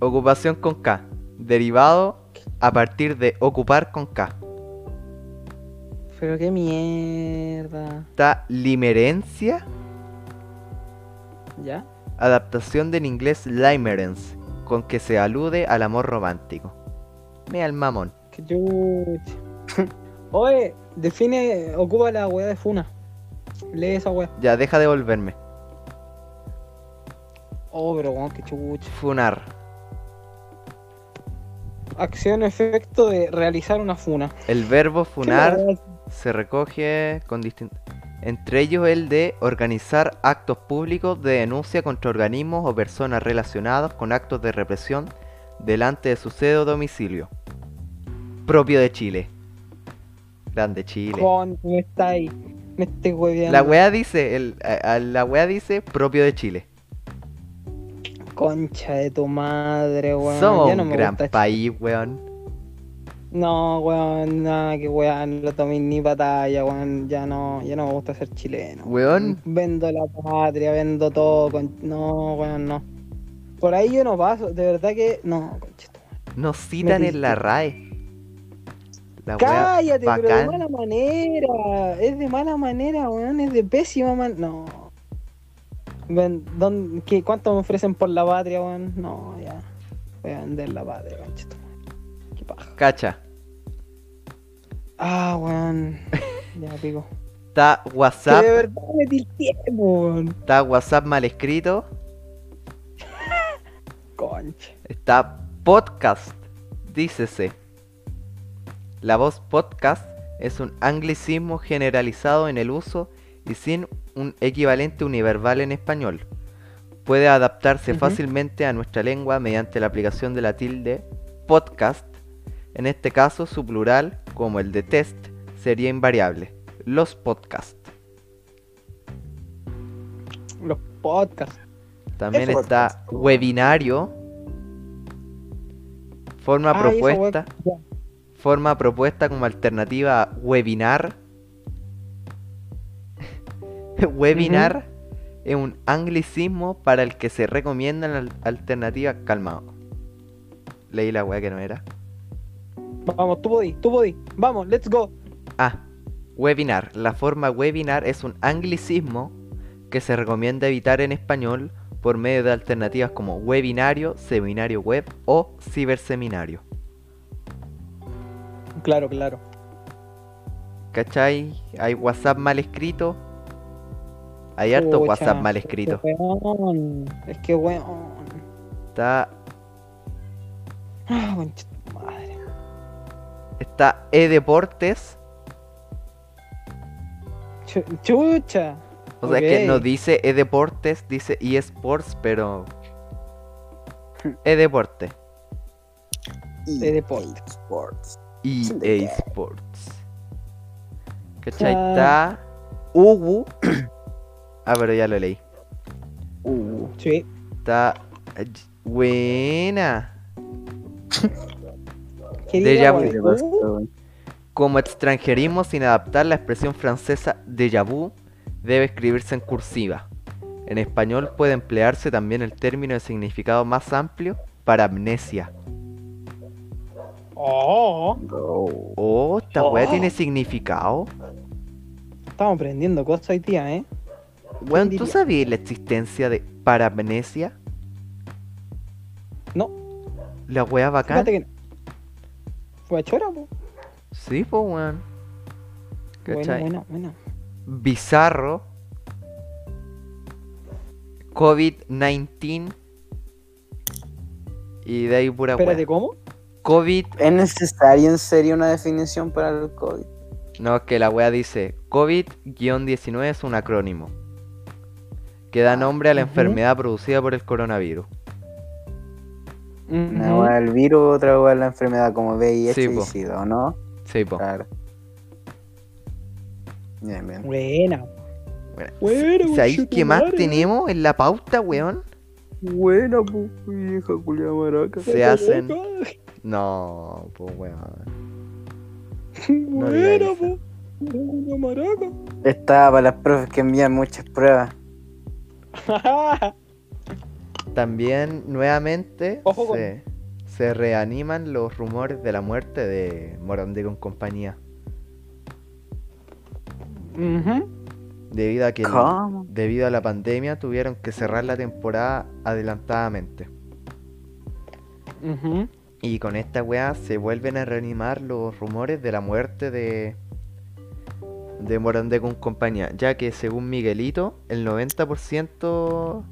ocupación con K, derivado a partir de ocupar con K. Pero qué mierda. Está limerencia, ¿Ya? adaptación del inglés limerence, con que se alude al amor romántico. Mira el mamón. ¡Qué chucha! <laughs> Oye, define, ocupa la weá de Funa. Lee esa weá. Ya, deja de volverme. Oh, pero weón, qué chucha. Funar. Acción efecto de realizar una funa. El verbo ¿Qué funar? Se recoge con distintos... Entre ellos el de organizar actos públicos de denuncia contra organismos o personas relacionados con actos de represión delante de su sede o domicilio. Propio de Chile. Grande Chile. Me está ahí. Me estoy hueveando. La wea dice, el, a- a la wea dice propio de Chile. Concha de tu madre, weón. Somos no un gran país, weón. No, weón, nada, que weón, no tomé ni batalla, weón, ya no, ya no me gusta ser chileno. Weón. Vendo la patria, vendo todo, con... no, weón, no. Por ahí yo no paso, de verdad que, no, conchito. Nos citan en la. RAE. La Cállate, pero de mala manera, es de mala manera, weón, es de pésima man... No. Ven, ¿dónde- qué, ¿Cuánto me ofrecen por la patria, weón? No, ya. Voy a vender la patria, conchito. Paja. Cacha. Ah, weón. <laughs> Ya, pico. Está Que WhatsApp. de verdad metí el tiempo, weón. Está WhatsApp mal escrito. <laughs> Concha. Está podcast. Dícese. La voz podcast es un anglicismo generalizado en el uso y sin un equivalente universal en español. Puede adaptarse fácilmente a nuestra lengua mediante la aplicación de la tilde podcast. En este caso, su plural, como el de test, sería invariable. Los podcasts. Los podcasts. También Eso está podcast. webinario. Forma Ah, propuesta. Forma propuesta como alternativa a webinar. <laughs> webinar es un anglicismo para el que se recomiendan al- alternativas. Calmado. Leí la weá que no era. Vamos, tú podí, tú podí. Vamos, let's go. Ah, webinar. La forma webinar es un anglicismo que se recomienda evitar en español por medio de alternativas como webinario, seminario web o ciberseminario. Claro, claro. ¿Cachai? Hay WhatsApp mal escrito. Hay harto Pucha, WhatsApp mal es que escrito. weón, Es que weón. Está, Ah. Está eDeportes. Chu- Chucha. O sea, que no dice eDeportes, dice eSports, pero... <laughs> eDeporte. De deporte. Sports. EA Sports. ¿Cachai? Ah. Está Ugu. Ah, pero ya lo leí. Uh, Sí. Está... Buena. <laughs> ¿Qué Déjà vu. Como extranjerismo sin adaptar la expresión francesa déjà vu debe escribirse en cursiva. En español puede emplearse también el término de significado más amplio para amnesia. Oh. Oh, esta weá Oh. tiene significado. estamos aprendiendo cosas hoy día, ¿eh? Weón, ¿tú sabías la existencia de paramnesia? No, La weá bacán. que no. Fue a chora, po. Sí, pues weón. Bueno, bueno, bueno. Bizarro. COVID-19. Y de ahí pura Espérate. ¿cómo? COVID. ¿Es necesario en serio una definición para el COVID? No, es que la weá dice COVID-19 es un acrónimo. Que da nombre a la enfermedad producida por el coronavirus. Una Ujú. weá el virus, otra weá la enfermedad como VIH Sí, y. SIDA, ¿o no? Sí, po. Claro. Bien, bien. Buena. Bueno, Bueno, ¿Sabéis qué más tenemos en la pauta, weón? Buena, pu, vieja culia maraca. Se hacen No, pues weón. No eso. po. Una maraca. Estaba para las profes que envían muchas pruebas. <laughs> También nuevamente Ojo con- se, se reaniman los rumores de la muerte de Morandé con compañía. Debido a que debido a la pandemia tuvieron que cerrar la temporada adelantadamente. Y con esta weá se vuelven a reanimar los rumores de la muerte de de Morandé con compañía, ya que según Miguelito, el 90%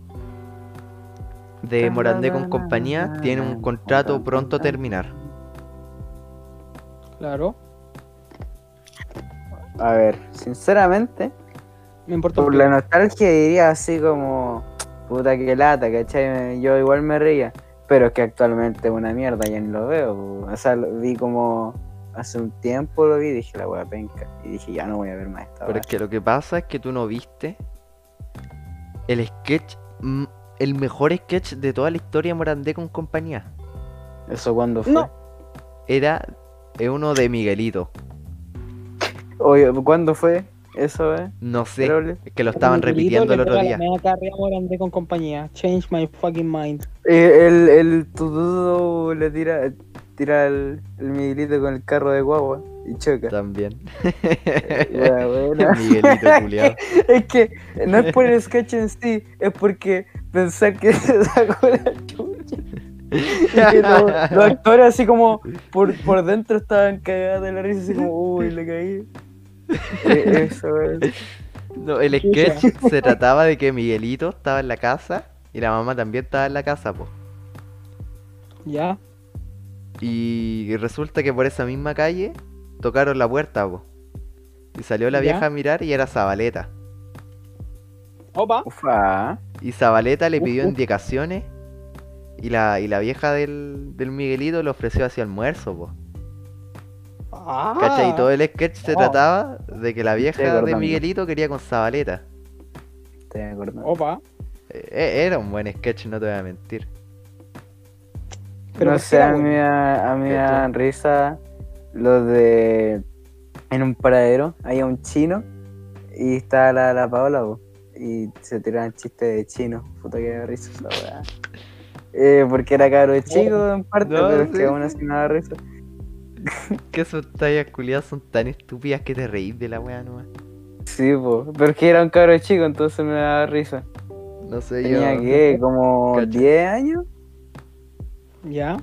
de Morandé con compañía tiene un contrato pronto a terminar. Claro. A ver, sinceramente, Me importa por la nostalgia diría así como, puta que lata, ¿cachai? Yo igual me reía, pero es que actualmente es una mierda, ya ni lo veo. O sea, lo vi como hace un tiempo lo vi y dije la wea penca. Y dije, ya no voy a ver más esta Pero es que lo que pasa es que tú no viste el sketch, el mejor sketch de toda la historia de Morandé con compañía. ¿Eso cuándo fue? No. Era uno de Miguelito. Oye, ¿cuándo fue? Eso, eh. No sé, es que lo estaban Miguelito repitiendo el otro día. la media carrera a Morandé con compañía. Change my fucking mind. Eh, El, el tududo le tira, tira el, el Miguelito con el carro de guagua y choca. También. <laughs> <laughs> Miguelito. <laughs> Es que no es por el sketch en sí, es porque pensar que se <laughs> sacó la chucha. <laughs> Y que lo- los actores así como por, por dentro estaban cagados de la risa, así como, uy, le caí. <laughs> Eh, Eso es. No, el Chucha. sketch se trataba de que Miguelito estaba en la casa y la mamá también estaba en la casa, po. Ya. Y resulta que por esa misma calle tocaron la puerta, po. Y salió la Ya. vieja a mirar y era Zabaleta. Opa. Ufa. Y Zabaleta le pidió indicaciones y la, y la vieja del, del Miguelito le ofreció así almuerzo, po. Ah. ¿Cachai? Y todo el sketch se Wow. trataba de que la vieja de. Miguelito quería con Zabaleta. Estoy acordando. Opa. Eh, eh, Era un buen sketch, no te voy a mentir. Pero no ¿por qué sé, era a mí, me da- a mí me ¿Qué dan risa lo de en un paradero, había un chino y estaba la, la Paola po, y se tiraban chistes de chino. Puta que da risa esa weá. Eh, porque era caro chico en parte, No, pero es sí, que aún sí. así no da risa. <laughs> Que sus tallas culiadas son tan estúpidas que te reís de la wea nomás. Sí, po, pero es que era un caro chico, entonces me daba risa. No sé, Tenía yo. que como Cacha. 10 años Ya.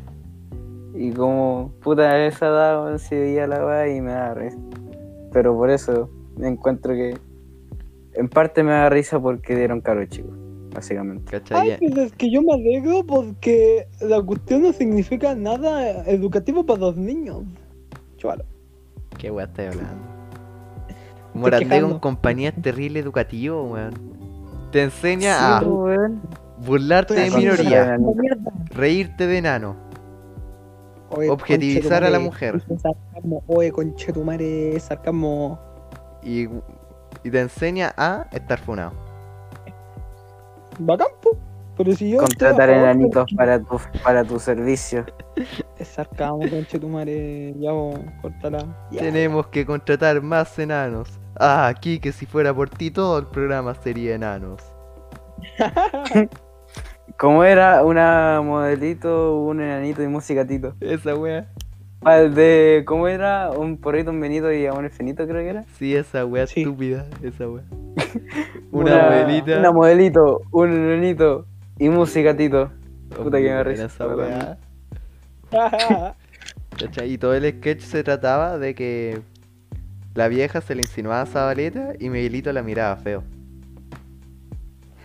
y como puta a esa edad sí veía la weá y me daba risa. Pero por eso encuentro que en parte me da risa porque dieron caro chico, básicamente. ¿Cachai? Ay, pues es que yo me alegro porque la cuestión no significa nada educativo para los niños. Chúbalo. ¿Qué wea estás hablando? Morandé con quejando. compañía es terrible educativo, weón. Te enseña a weón. burlarte de Estoy minoría, reírte de enano, Oye, Objetivizar a la mujer. Sarcasmo. Oye, conchetumare, sarcasmo. y, y te enseña a estar funado. Bacán, po. Pero si yo. Contratar enanitos para tu, para tu servicio. Es sarcasmo, conchetumare. Ya, vos, cortala. Ya. Tenemos que contratar más enanos. Ah, aquí que si fuera por ti todo el programa sería enanos. <laughs> ¿Cómo era una modelito, un enanito y musicatito? Esa wea. Al de, ¿cómo era? Un porrito, un benito y amor infinito, creo que era. Sí, esa wea Sí. estúpida, esa wea. <laughs> Una, abuelita. Una modelito, un enanito y musicatito. puta que me risa, esa wea. <laughs> Y todo el sketch se trataba de que la vieja se le insinuaba a Zabaleta y Miguelito la miraba feo.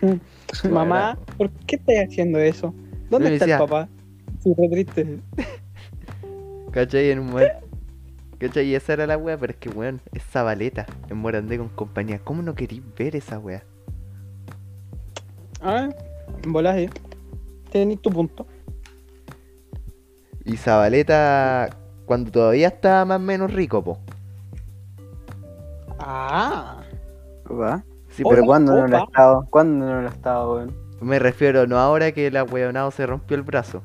<laughs> Mamá, ¿por qué estás haciendo eso? ¿Dónde está decía- el papá? Re triste. ¿Cachai? En un momento. ¿Cachai? Y esa era la wea, pero es que weón, es Zabaleta en Morandé con compañía. ¿Cómo no querís ver esa wea? Ah, en volaje. Tenés tu punto. Y Zabaleta cuando todavía estaba más o menos rico, po. Ah. ¿Va? Sí, pero ¿cuándo no lo ha estado? ¿Cuándo no lo ha estado, weón? me refiero no ahora que el weonado se rompió el brazo.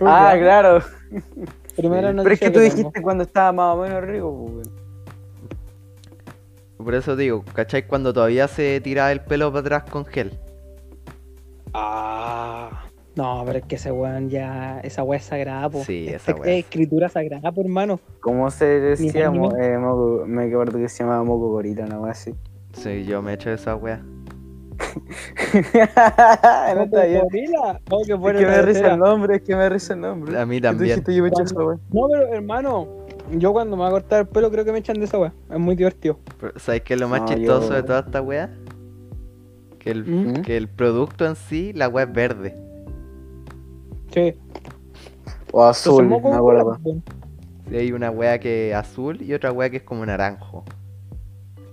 Ah, claro. Primera Pero es que tú dijiste cuando estaba más o menos rico, pues, weón. Por eso digo, ¿cachai? Cuando todavía se tiraba el pelo para atrás con gel. Ah. No, pero es que ese weón ya. Esa weá es sagrada, po. Sí, Es- esa es weá. escritura sagrada, po, hermano. ¿Cómo se decía? Mo- eh, moco- me acuerdo que se llamaba Moco Gorita, una wea así. Sí, yo me echo esa wea. <laughs> no está bien. Gorila. No, que Es que me risa el nombre, es que me risa el nombre. A mí también. dijiste yo me esa. No, pero hermano, yo cuando me voy a cortar el pelo creo que me echan de esa weá. Es muy divertido. Pero, ¿Sabes qué es lo más No, chistoso yo- de toda esta wea? Que el, ¿Mm? que el producto en sí, la wea es verde. Sí. O azul, me acuerdo. Sí, hay una wea que es azul y otra wea que es como naranjo.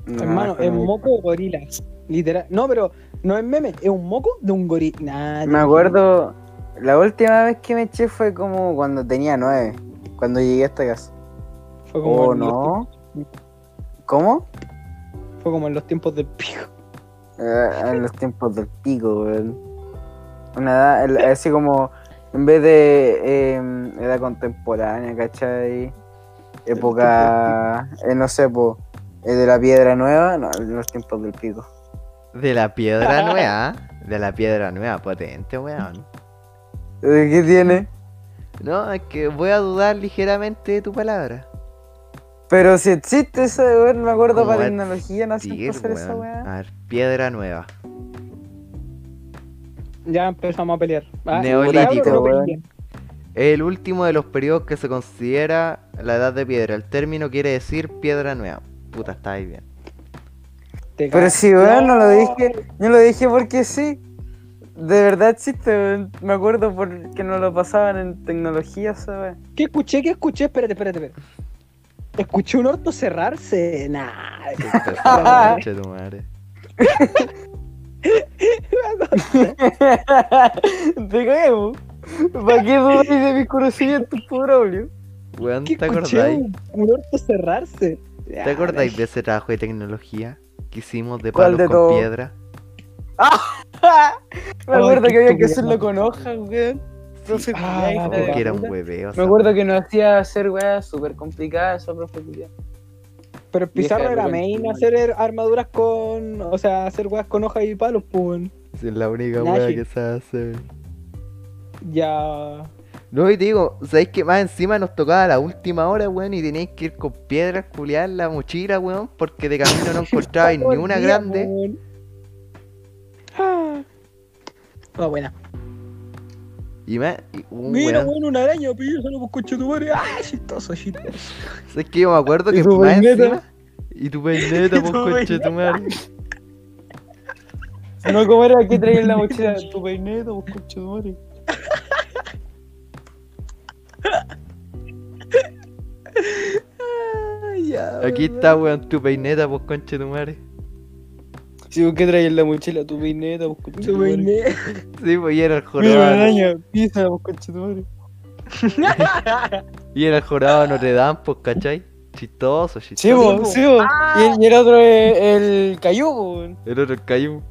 Hermano, es moco de gorila. Literal. No, pero no es meme, es un moco de un gorila. Nah, Me acuerdo, la última vez que me eché fue como cuando tenía nueve, cuando llegué a esta casa. Fue como, ¿O en los no? tiempos- ¿Cómo? fue como en los tiempos del pico. Eh, en los tiempos del pico, weón. Una edad, así como, en vez de eh, edad contemporánea, ¿cachai? Época, eh, no sé, po, eh, de la piedra nueva, no, en los tiempos del pico. De la piedra <laughs> nueva. De la piedra nueva, potente, weón. ¿Qué tiene? No, es que voy a dudar ligeramente de tu palabra. Pero si existe eso, weón, me acuerdo ¿Cómo para tecnología, no sé existir, hacer esa weón? weá. A ver, piedra nueva. Ya empezamos a pelear. Ah, Neolítico, weón. el último de los periodos que se considera la edad de piedra. El término quiere decir piedra nueva. Puta, está ahí bien. Te Pero si, weón, no lo dije, no lo dije porque sí. De verdad existe, weón. Me acuerdo porque nos lo pasaban en tecnología, ¿sabes? ¿Qué escuché? ¿Qué escuché? Espérate, espérate, espérate. Escuché un orto cerrarse. Nah. <laughs> Conche tu madre. <laughs> Te caemos. ¿Para qué dudas de mis conocimientos, pobre? Weón, ¿Qué ¿te escuché? acordáis? Un, un orto cerrarse. ¿Te acordáis de ese trabajo de tecnología que hicimos de ¿Cuál palos de con todo? piedra? <laughs> Me acuerdo que había que hacerlo con hojas, weón. Profe, Ah, era un hueveo. Me esa acuerdo que nos hacía hacer weas súper complicadas, eso, profe, culiao. Pero pizarro era main hacer er- armaduras con. O sea, hacer weas con hojas y palos, pues. weón. Sí, Es la única Nashi. wea que se hace. Ya. No, y te digo, ¿sabéis que más encima nos tocaba la última hora, weón? Y tenéis que ir con piedras culiadas en la mochila, weón, porque de camino no <laughs> encontrabais ni una día, grande. weón. Ah. Ah, buena. Y más, y un Mira, weón. una araña, pillo, solo por coche tu madre. Ah, chistoso, chistoso. ¿Sabes que yo me acuerdo ¿Y que tu más peineta? encima? Y tu peineta, <laughs> ¿Y pues tu coche tu madre. No, ¿cómo era que traía en la <laughs> mochila tu peineta, vos concha de madre? Aquí está, weón, tu peineta, pues conche tu madre. Si vos que traías en la mochila tu peineta, vos concha de Tu madre. Sí, pues y era el Mira jorobado. araña, pisa, vos concha de madre. Y era el jorobado de Notre Dame, pues, ¿cachai? Chistoso, Sí, chistoso. vos, po. sí, vos. Ah. Y, el- y el otro es el cayú, weón. El otro cayó.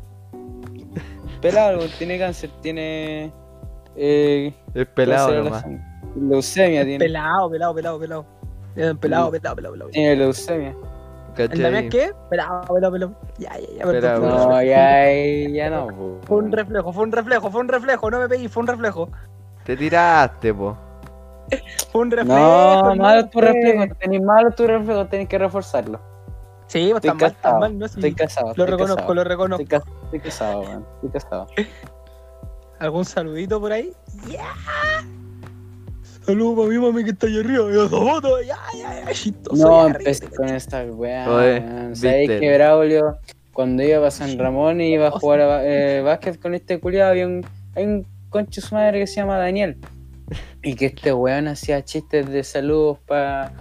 Pelado, weón, tiene cáncer, tiene. Eh, Es pelado nomás. Leucemia tiene. Pelado, pelado, pelado, pelado. Eh, Pelado, pelado, pelado, pelado. Tiene leucemia. ¿El Damián ¿Cachai? qué? Pelado, pelado, pelado. Ya, ya, ya. Pelado. No, ya, ya no, po. Fue un reflejo, fue un reflejo, fue un reflejo, no me pegué, fue un reflejo. Te tiraste, po. <laughs> Fue un reflejo. No, malo tu reflejo, tenés malo tu reflejo, tenés que reforzarlo. Sí, pues Estoy tan mal, tan casado, mal, no sí. estoy casado. Lo estoy reconozco, casado. lo reconozco. Estoy, ca- estoy casado, weón. Estoy casado. <laughs> ¿Algún saludito por ahí? ¡Ya! Saludos para mi mami que está allá arriba. Y foto, ya, ya, ya. No, empecé con esta weá. Sabéis que Braulio, cuando iba para San Ramón y iba a jugar a <laughs> eh, básquet con este culiado, había un, hay un concho su madre que se llama Daniel. Y que este weón hacía chistes de saludos para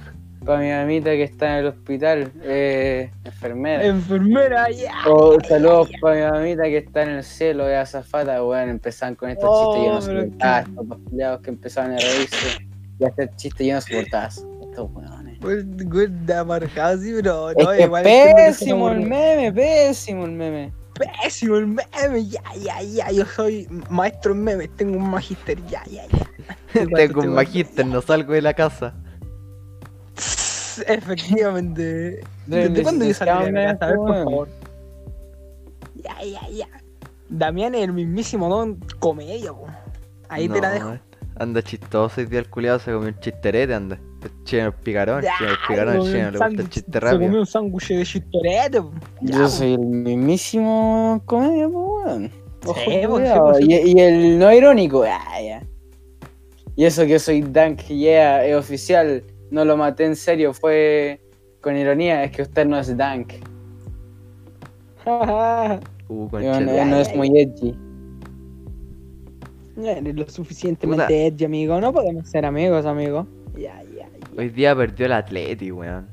pa mi mamita que está en el hospital, eh, enfermera. Enfermera, ya. O saludos para mi mamita que está en el cielo, de azafata, weón. Empezaban con estos Oh, chistes y yo no pero soportaba qué- estos culiados que empezaban a reírse y a hacer chistes y yo no soportaba. Estos weones. De amargado, sí, pero Es no, que igual son pésimo el meme, pésimo el meme. Pésimo el meme, ya, ya, ya. Yo soy maestro en memes, tengo un magister, ya, ya, ya. <laughs> Tengo un magíster, no salgo de la casa. <laughs> Efectivamente. De- ¿Desde cuándo yo salí de necesitamos la casa? A ver, por weón. favor. Ya, ya, ya. Damián es el mismísimo don comedia, po. Ahí te la dejo. Anda chistoso y día el culiado se comió un chisterete, anda. Chino el picarón, chino el picarón, chino le gusta el chiste Se rápido. comió un sándwich de chistorete, po. Ya, Yo po. soy el mismísimo comedia, pues, weón. Ojo, Sí, y, y el no irónico, ah, ya. Y eso que soy Dank, yeah, es oficial. No lo maté en serio, fue con ironía. Es que usted no es Dank. <laughs> Uh, No, conchete. no- no es muy edgy. No eres lo suficientemente edgy, amigo. No podemos ser amigos, amigo. Ya, ya, ya. Hoy día perdió el Atleti, weón.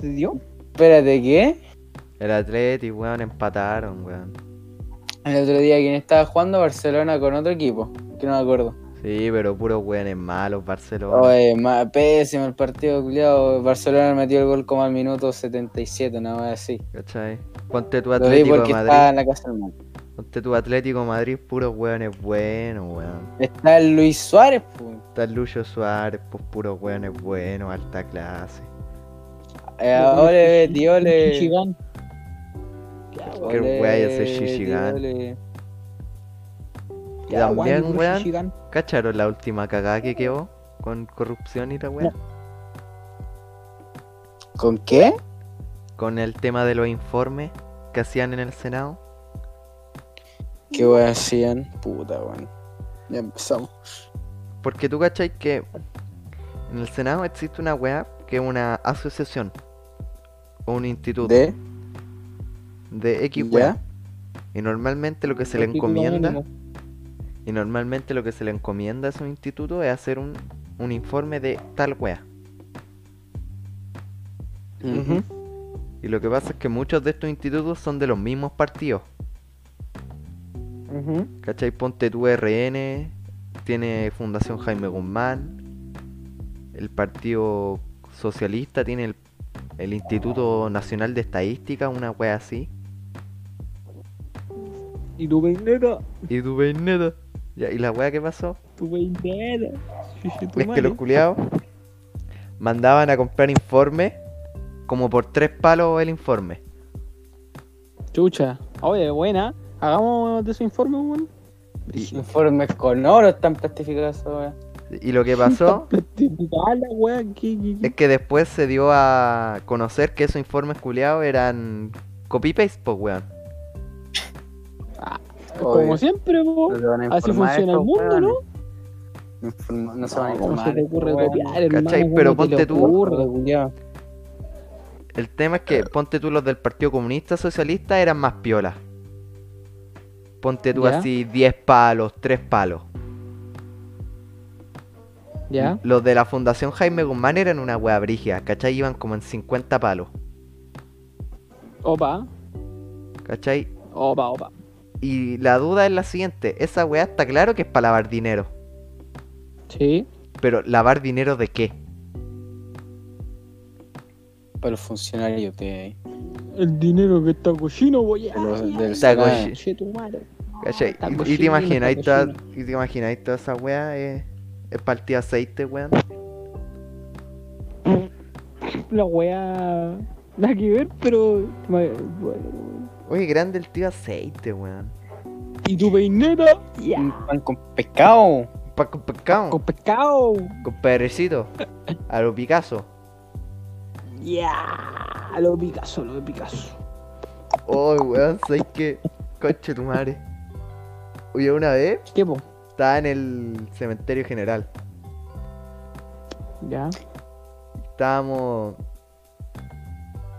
¿Te dio? Espérate, ¿qué? El Atleti, weón, empataron, weón. El otro día, ¿quién estaba jugando? Barcelona con otro equipo. Que no me acuerdo. Sí, pero puros weones malos, Barcelona. Oye, ma- pésimo el partido, culiado. Barcelona metió el gol como al minuto 77, nada más así. ¿Cachai? Ponte tu Lo vi Atlético de Madrid. estaba en la casa del man. Ponte tu Atlético de Madrid, puros weones buenos, weón. Está el Luis Suárez, pues. Está el Lucho Suárez, pues puros weones buenos, alta clase. Eh, ole, tío, ole. Chichigán. Qué ese tío, Shishigan. ole. Y Ya, también, weón, Chichigán. ¿cacharon la última cagada que quedó? Con corrupción y la weá. ¿Con qué? Con el tema de los informes que hacían en el Senado. ¿Qué wea hacían? Puta, weón. Ya empezamos. Porque tú cachai que en el Senado existe una weá que es una asociación o un instituto ¿De? de X weá. Y normalmente lo que se le encomienda mínimo. Y normalmente lo que se le encomienda a esos institutos es hacer un, un informe de tal. Ujú. Y lo que pasa es que muchos de estos institutos son de los mismos partidos. Ujú. ¿Cachai? Ponte tu RN, tiene Fundación Jaime Guzmán, el Partido Socialista tiene el, el Instituto Nacional de Estadística, una wea así. Y tu peineta. Y tu peineta. Ya, ¿Y la wea que pasó? Tu Es que los culiados mandaban a comprar informes como por tres palos el informe. Chucha. Oye, buena. Hagamos de su informe, weón. Informes con oro están plastificados wea. y lo que pasó weón. ¿Qué, qué, qué? es que después se dio a conocer que esos informes culiados eran copy-paste, pues weón. Como siempre, po. No Así informar funciona el mundo, ¿no? Informa- No se van a No, ¿Cómo informar. se te ocurre estos copiar, hermano? ¿Cachai? ¿Cómo Pero te ponte tú- ocurre? El tema es que ponte tú los del Partido Comunista Socialista eran más piolas. Ponte tú Ya. así 10 palos, 3 palos. ¿Ya? Los de la Fundación Jaime Guzmán eran una wea brigia, ¿cachai? Iban como en 50 palos, Opa. ¿cachai? Opa, opa. Y la duda es la siguiente, esa wea está claro que es para lavar dinero. Sí. Pero ¿lavar dinero de qué? Para los funcionarios de. El dinero que está cochino, voy a. ¿cachai? Y- Y, te imaginas, está toda, y te imaginas toda esa wea es, es partida aceite, weón. La weá. Nada que ver, pero. Bueno, Oye, grande el tío aceite, weón. ¿Y tu peineta? Ya. Un pan con pescado. Pa con pescado, Con pescado. con pedrecito, a lo Picasso. Ya. A lo Picasso, lo de Picasso. Oh, weón, ¿sabes qué? Conche tu madre. Oye, una vez ¿Qué, po? estaba en el cementerio general. Ya. Estábamos.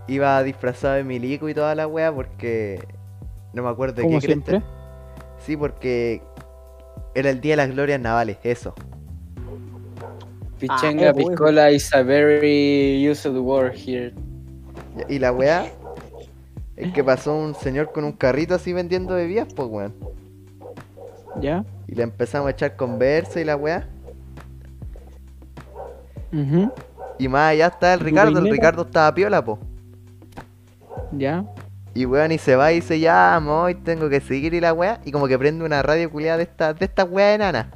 Iba disfrazado de milico y toda la wea porque. No me acuerdo de qué siempre. Sí, porque. Era el día de las glorias navales, eso. Pichenga, Ah, eh, piscola is a very used word here. Y la wea. Es que pasó un señor con un carrito así vendiendo bebidas, pues weón. Ya. Y le empezamos a echar conversa y la wea. Ujú. Y más allá está el ¿Tu Ricardo, el? Ricardo estaba piola, po. Ya. Y weón, y se va y dice, ya, hoy tengo que seguir y la weá. Y como que prende una radio culiada de esta, de esta weá enana.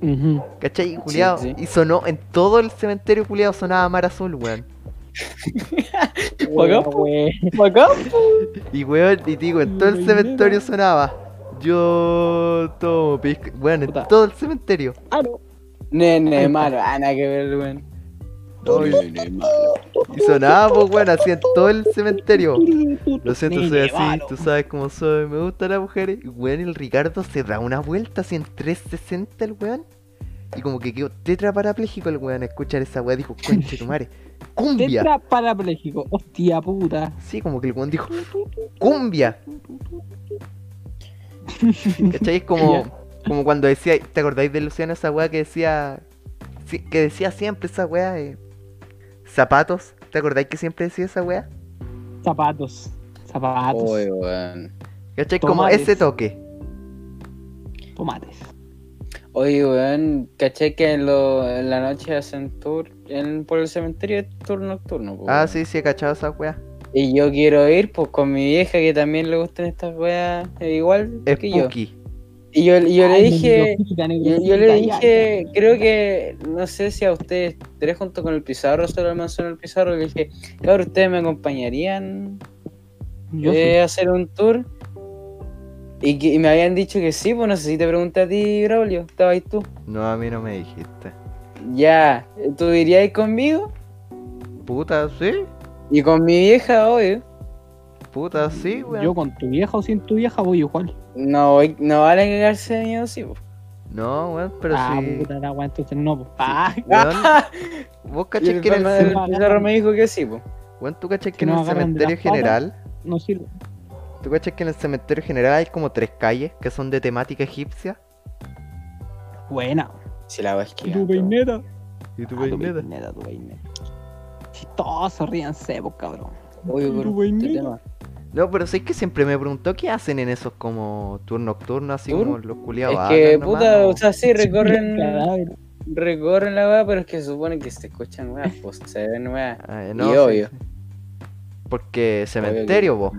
Ujú. ¿Cachai? Culiado. sí. Y sonó en todo el cementerio culiado sonaba Mar Azul, weón. <laughs> Y weón, y digo, en todo el cementerio sonaba. Yo tomo pisco. Weón, en Puta. todo el cementerio. Ah, no. Nene, malo. Ah, nada que ver, weón. Y, sonaba, pues weón, así en todo el cementerio. Lo siento, soy así, tú sabes cómo soy, me gustan las mujeres. Y weón, el Ricardo se da una vuelta así en 360 el weón. Y como que quedó tetra parapléjico el weón a escuchar esa weá. Dijo, conche tu madre, cumbia. Tetra parapléjico. Hostia puta. Sí, como que el weón dijo, cumbia. ¿Cachai? Es como, <laughs> como cuando decía, ¿te acordáis de Luciano esa weá que decía, que decía siempre esa weá de zapatos? ¿Te acordáis que siempre decía esa weá? Zapatos. Zapatos. Uy, weón. ¿Cachai? Como ese toque. Tomates. Oye, weón, caché que en, lo, en la noche hacen tour en, por el cementerio es tour nocturno, po, Ah, sí, sí, he cachado esa weá. Y yo quiero ir, pues, con mi vieja que también le gustan estas weas, eh, igual Es que yo. Y yo, le dije, yo, le ya, dije, creo que, no sé si a ustedes tres junto con el Pizarro, solo el manzano el Pizarro, le dije, cabrón, ¿ustedes me acompañarían. Yo eh, sí. a hacer un tour? Y, que- y me habían dicho que sí, pues no sé si te pregunté a ti, Braulio, ¿estabas ahí tú? No, a mí no me dijiste. Ya, ¿tú irías conmigo? Puta, sí. Y con mi vieja, obvio. Puta, sí, weón. Yo con tu vieja o sin tu vieja voy igual. No, no vale cagarse de miedo, sí, pues. No, weón, pero ah, sí. puta la wea, entonces no. po. Ah, Weón, <laughs> vos el que en el, Pizarro me dijo que sí, pues. weón, tú cachai que Que en el cementerio general, no sirve. tú cachai que en el cementerio general hay como tres calles que son de temática egipcia. Buena. Si la vas ¿Y tu peineta? Y tú Ah, tu peineta. peineta, tu peineta. Chistoso, ríanse, pues cabrón. Oye, Tu por este peineta. tema. No, pero sé que siempre me preguntó qué hacen en esos como tour nocturnos, así como los culiados. Es que, nomás, puta, ¿no? o sea, sí, recorren, recorren la weá, pero es que se supone que se escuchan weas, <laughs> pues se ven. Ah, y sí, obvio. sí. Porque Obvio cementerio, que- vos.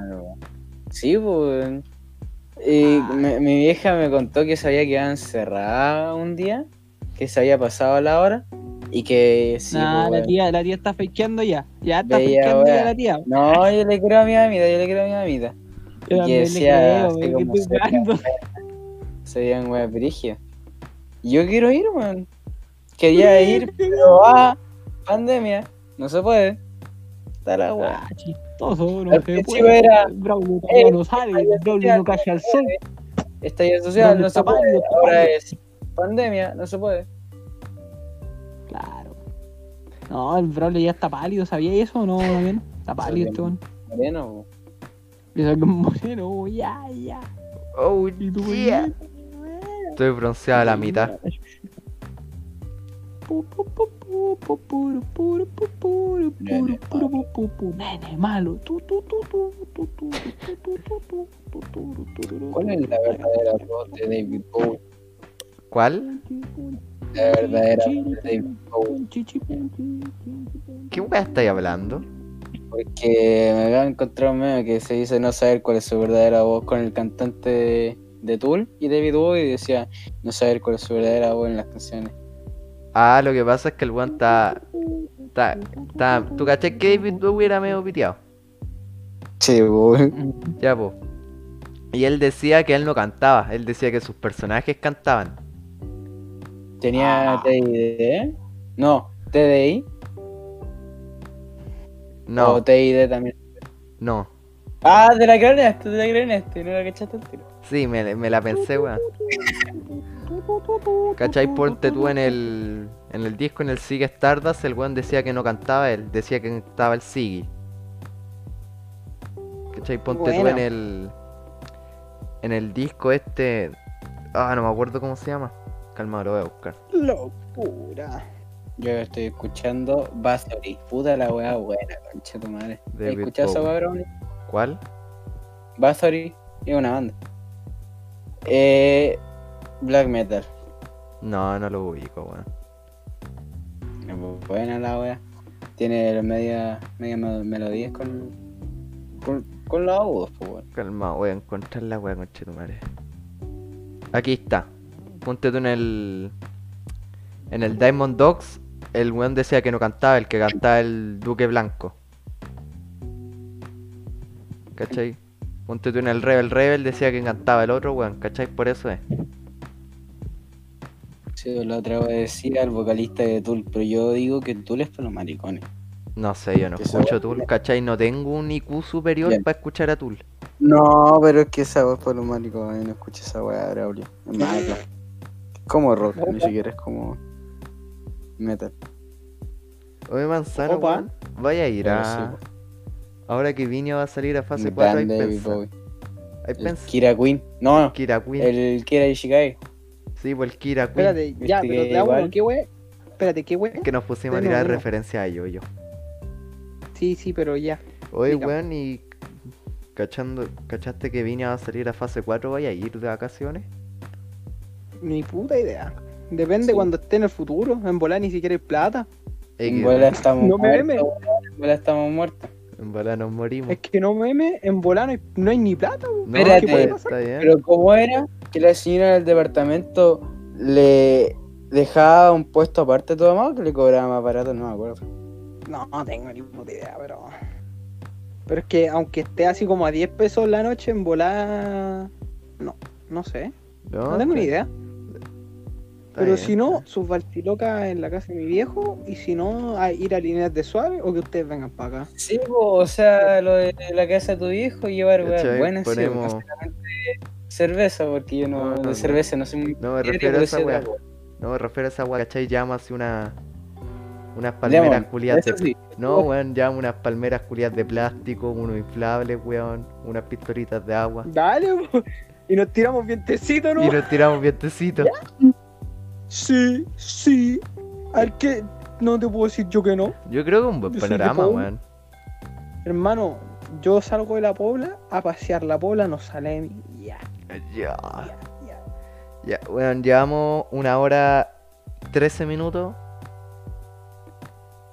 Sí, pues. Y Ah. me- mi vieja me contó que se había quedado encerrada un día, que se había pasado la hora y que sí. nah, pues, la tía, la tía está fakeando ya. Ya está fakeando ya la tía. No, yo le creo a mi mamita, yo le creo a mi mamita. Yo y también le decía creo, así como se- veían weas Yo quiero ir, weón. Quería <laughs> ir, pero ah, pandemia, no se puede. Está la wea. Ah, chistoso, no Al se puede. era, Braulio eh, no sale, Braulio no cacha al sol. Estallido social, ¿Dónde no se puede. Ahora es pandemia, no se puede. No, el Braulio ya está pálido, ¿sabía eso o no, también? Está pálido este weón. Moreno, Yo soy moreno, ya, ya. Oh, ¿Y tú, yeah. Estoy bronceado a la mitad. Nene malo. ¿Cuál es la verdadera voz de David Bowie? ¿Cuál? La verdadera. ¿Qué weá estáis hablando? Porque me había encontrado un meme que se dice no saber cuál es su verdadera voz con el cantante de, de Tool y David Bowie y decía no saber cuál es su verdadera voz en las canciones. Ah, lo que pasa es que el weón está. Está. está ¿Tú cachai que David Bowie era medio piteado? Sí. Ya, po. Y él decía que él no cantaba, él decía que sus personajes cantaban. Tenía TID. No, TDI. No, O TID también. no. Ah, de la creaste, de la creaste, no la cachaste el tiro. Sí, me, me la pensé, weón. ¿Cachai? Ponte tú en el, en el disco, en el Sigue Stardust, el weón decía que no cantaba él, decía que cantaba el Siggy. ¿Cachai? Ponte tú Bueno. en el, en el disco este... Ah, no me acuerdo cómo se llama. Calma, lo voy a buscar. Locura. Yo estoy escuchando Bathory. Puta la wea buena, concha tu madre. David ¿Escuchas esa Brownie? ¿Cuál? Bathory es una banda. Eh, black metal. No, no lo ubico, weón. Es Buena la wea. Tiene media, media me- melodías con, con, con los agudos, pues, weón. Calma, voy a encontrar la wea, conchetumare. Aquí está. Ponte tú en el. En el Diamond Dogs, el weón decía que no cantaba, el que cantaba el Duque Blanco. ¿Cachai? Ponte tú en el Rebel Rebel, decía que cantaba el otro weón, ¿cachai? Por eso es. Sí, la otra vez decía el vocalista de Tool, pero yo digo que Tool es para los maricones. No sé, yo no Que escucho Tool, ¿cachai? No tengo un IQ superior para escuchar a Tool. No, pero es que esa es para los maricones, no escucha esa weá, Braulio. Es malo. Como rock, ni siquiera es como metal. Oye, Manzano, Opa. vaya a ir Pero a. sí. Ahora que Viña va a salir a fase Un 4, hay El pensado. Kira Queen. No, Kira Queen. el Kira Ishikai. Sí, pues el Kira Queen. Espérate, ya, Viste pero te hago uno, ¿qué wey? Espérate, ¿qué wey? Que nos pusimos a tirar referencia a yo, yo. Sí, sí, pero ya. Oye, weón, y. Cachando, ¿Cachaste que Viña va a salir a fase 4? ¿Vaya a ir de vacaciones? Ni puta idea. Depende Sí. cuando esté en el futuro. En volar ni siquiera hay plata. En bola estamos No muertos. meme. En bola estamos muertos. En bola nos morimos. Es que no meme, en volar no hay, no hay ni plata. No, Espérate. ¿Qué puede está, pasar? está bien. Pero ¿cómo era que la señora del departamento le dejaba un puesto aparte a todo más o que le cobraba más barato? No me acuerdo. No, no tengo ni puta idea, pero. Pero es que aunque esté así como a 10 pesos la noche en volar. No, no sé. No, tengo ni idea. Pero bien, si no, sus baltilocas en la casa de mi viejo. Y si no, a ir a líneas de suave o que ustedes vengan para acá. Sí, po, o sea, lo de la casa de tu hijo, llevar bien. weas buenas, sí, Ponemos- cerveza, porque yo no, No, no, de cerveza no soy muy... No me refiero a esa wea. agua. No me refiero a esa weá, ¿cachai? Llama así una. Unas palmeras culiadas de. sí. No, weón, llama unas palmeras culiadas de plástico, unos inflables, weón, unas pistolitas de agua. Dale, po. Y nos tiramos vientecito, ¿no? Y nos tiramos vientecitos. Sí, sí. Al que no te puedo decir yo que no. Yo creo que un buen panorama, weón. Hermano, yo salgo de la pobla a pasear. La pobla no sale de mí. Ya, Ya. ya, ya. Weón, llevamos una hora 13 minutos.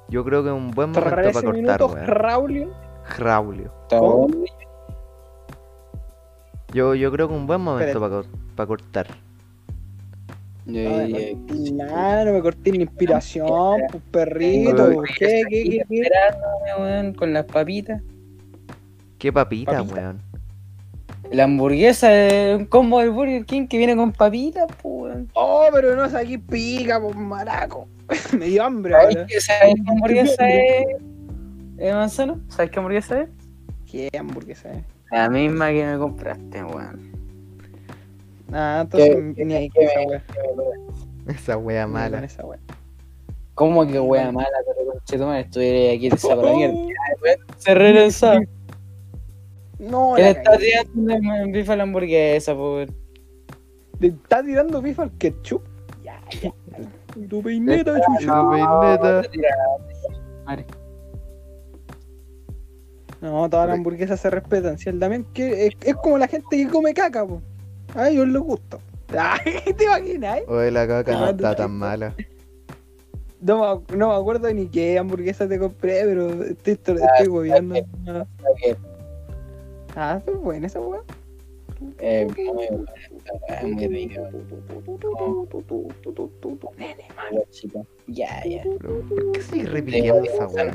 Yo creo que es un buen momento 13 para cortar, minutos, weón. Raulio. Raulio. Bueno. Yo, yo creo que un buen momento Espérate. para cortar. No me que corté sí. nada, no me corté ni inspiración, pues perrito. Uy. ¿Qué, qué, qué, weón, con las papitas. Qué papita, Papita. weón. La hamburguesa es un combo del Burger King que viene con papitas, pues, weón. Oh, pero no es aquí pica, pues maraco. <laughs> me dio hambre, ¿Sabes ahora. qué, ¿sabes qué hamburguesa es? ¿Eh, manzano? ¿Sabes qué hamburguesa es? ¿Qué hamburguesa es? La misma que me compraste, weón. Ah, entonces ¿Qué- ni ahí qué con esa wea. Esa wea mala. esa wea. ¿Cómo que wea mala? Pero estuviera aquí te saco la mierda. Se regresó. No, ¿Qué le está tirando en bife a la hamburguesa, pues? ¿Le está tirando bifa al ketchup? Ya, ya. Tu peineta, chucha. No, peineta. No, todas las hamburguesas se respetan. Si el Damián que es, es como la gente que come caca, po. A ellos les gusta. <laughs> Ay, ¿te imaginas? Oye, la caca no está tan mala. No, me- no me acuerdo ni qué hamburguesa te compré, pero estoy, estoy Ah, gobiando. Está bien. Ah, es buena esa weá. Eh, muy buena, muy rica. Nene, Malo, chico. Ya, ya. ¿Por qué sigues repitiendo esa wea?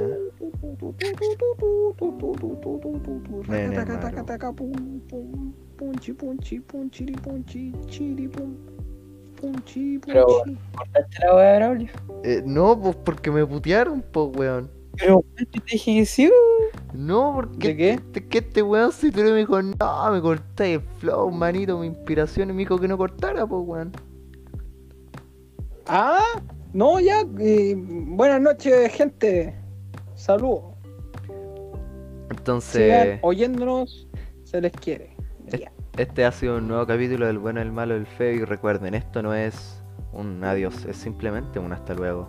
Nene, malo. Punchi, punchi, punchiri, punchi, chiri, pum, punchi, Pero- punchi. ¿Cortaste la wea, Braulio? Eh, no, pues porque me putearon, pues, weón. Pero, te dije que sí, No, porque ¿De qué? Este, que este weón se tiró y me dijo, no, me corté el flow, manito, mi inspiración, y me dijo que no cortara, pues, weón. Ah, no, ya. eh, buenas noches, gente. Saludos. Sigan Entonces, oyéndonos, se les quiere. Este ha sido un nuevo capítulo del bueno, el malo, el feo, y recuerden, esto no es un adiós, es simplemente un hasta luego.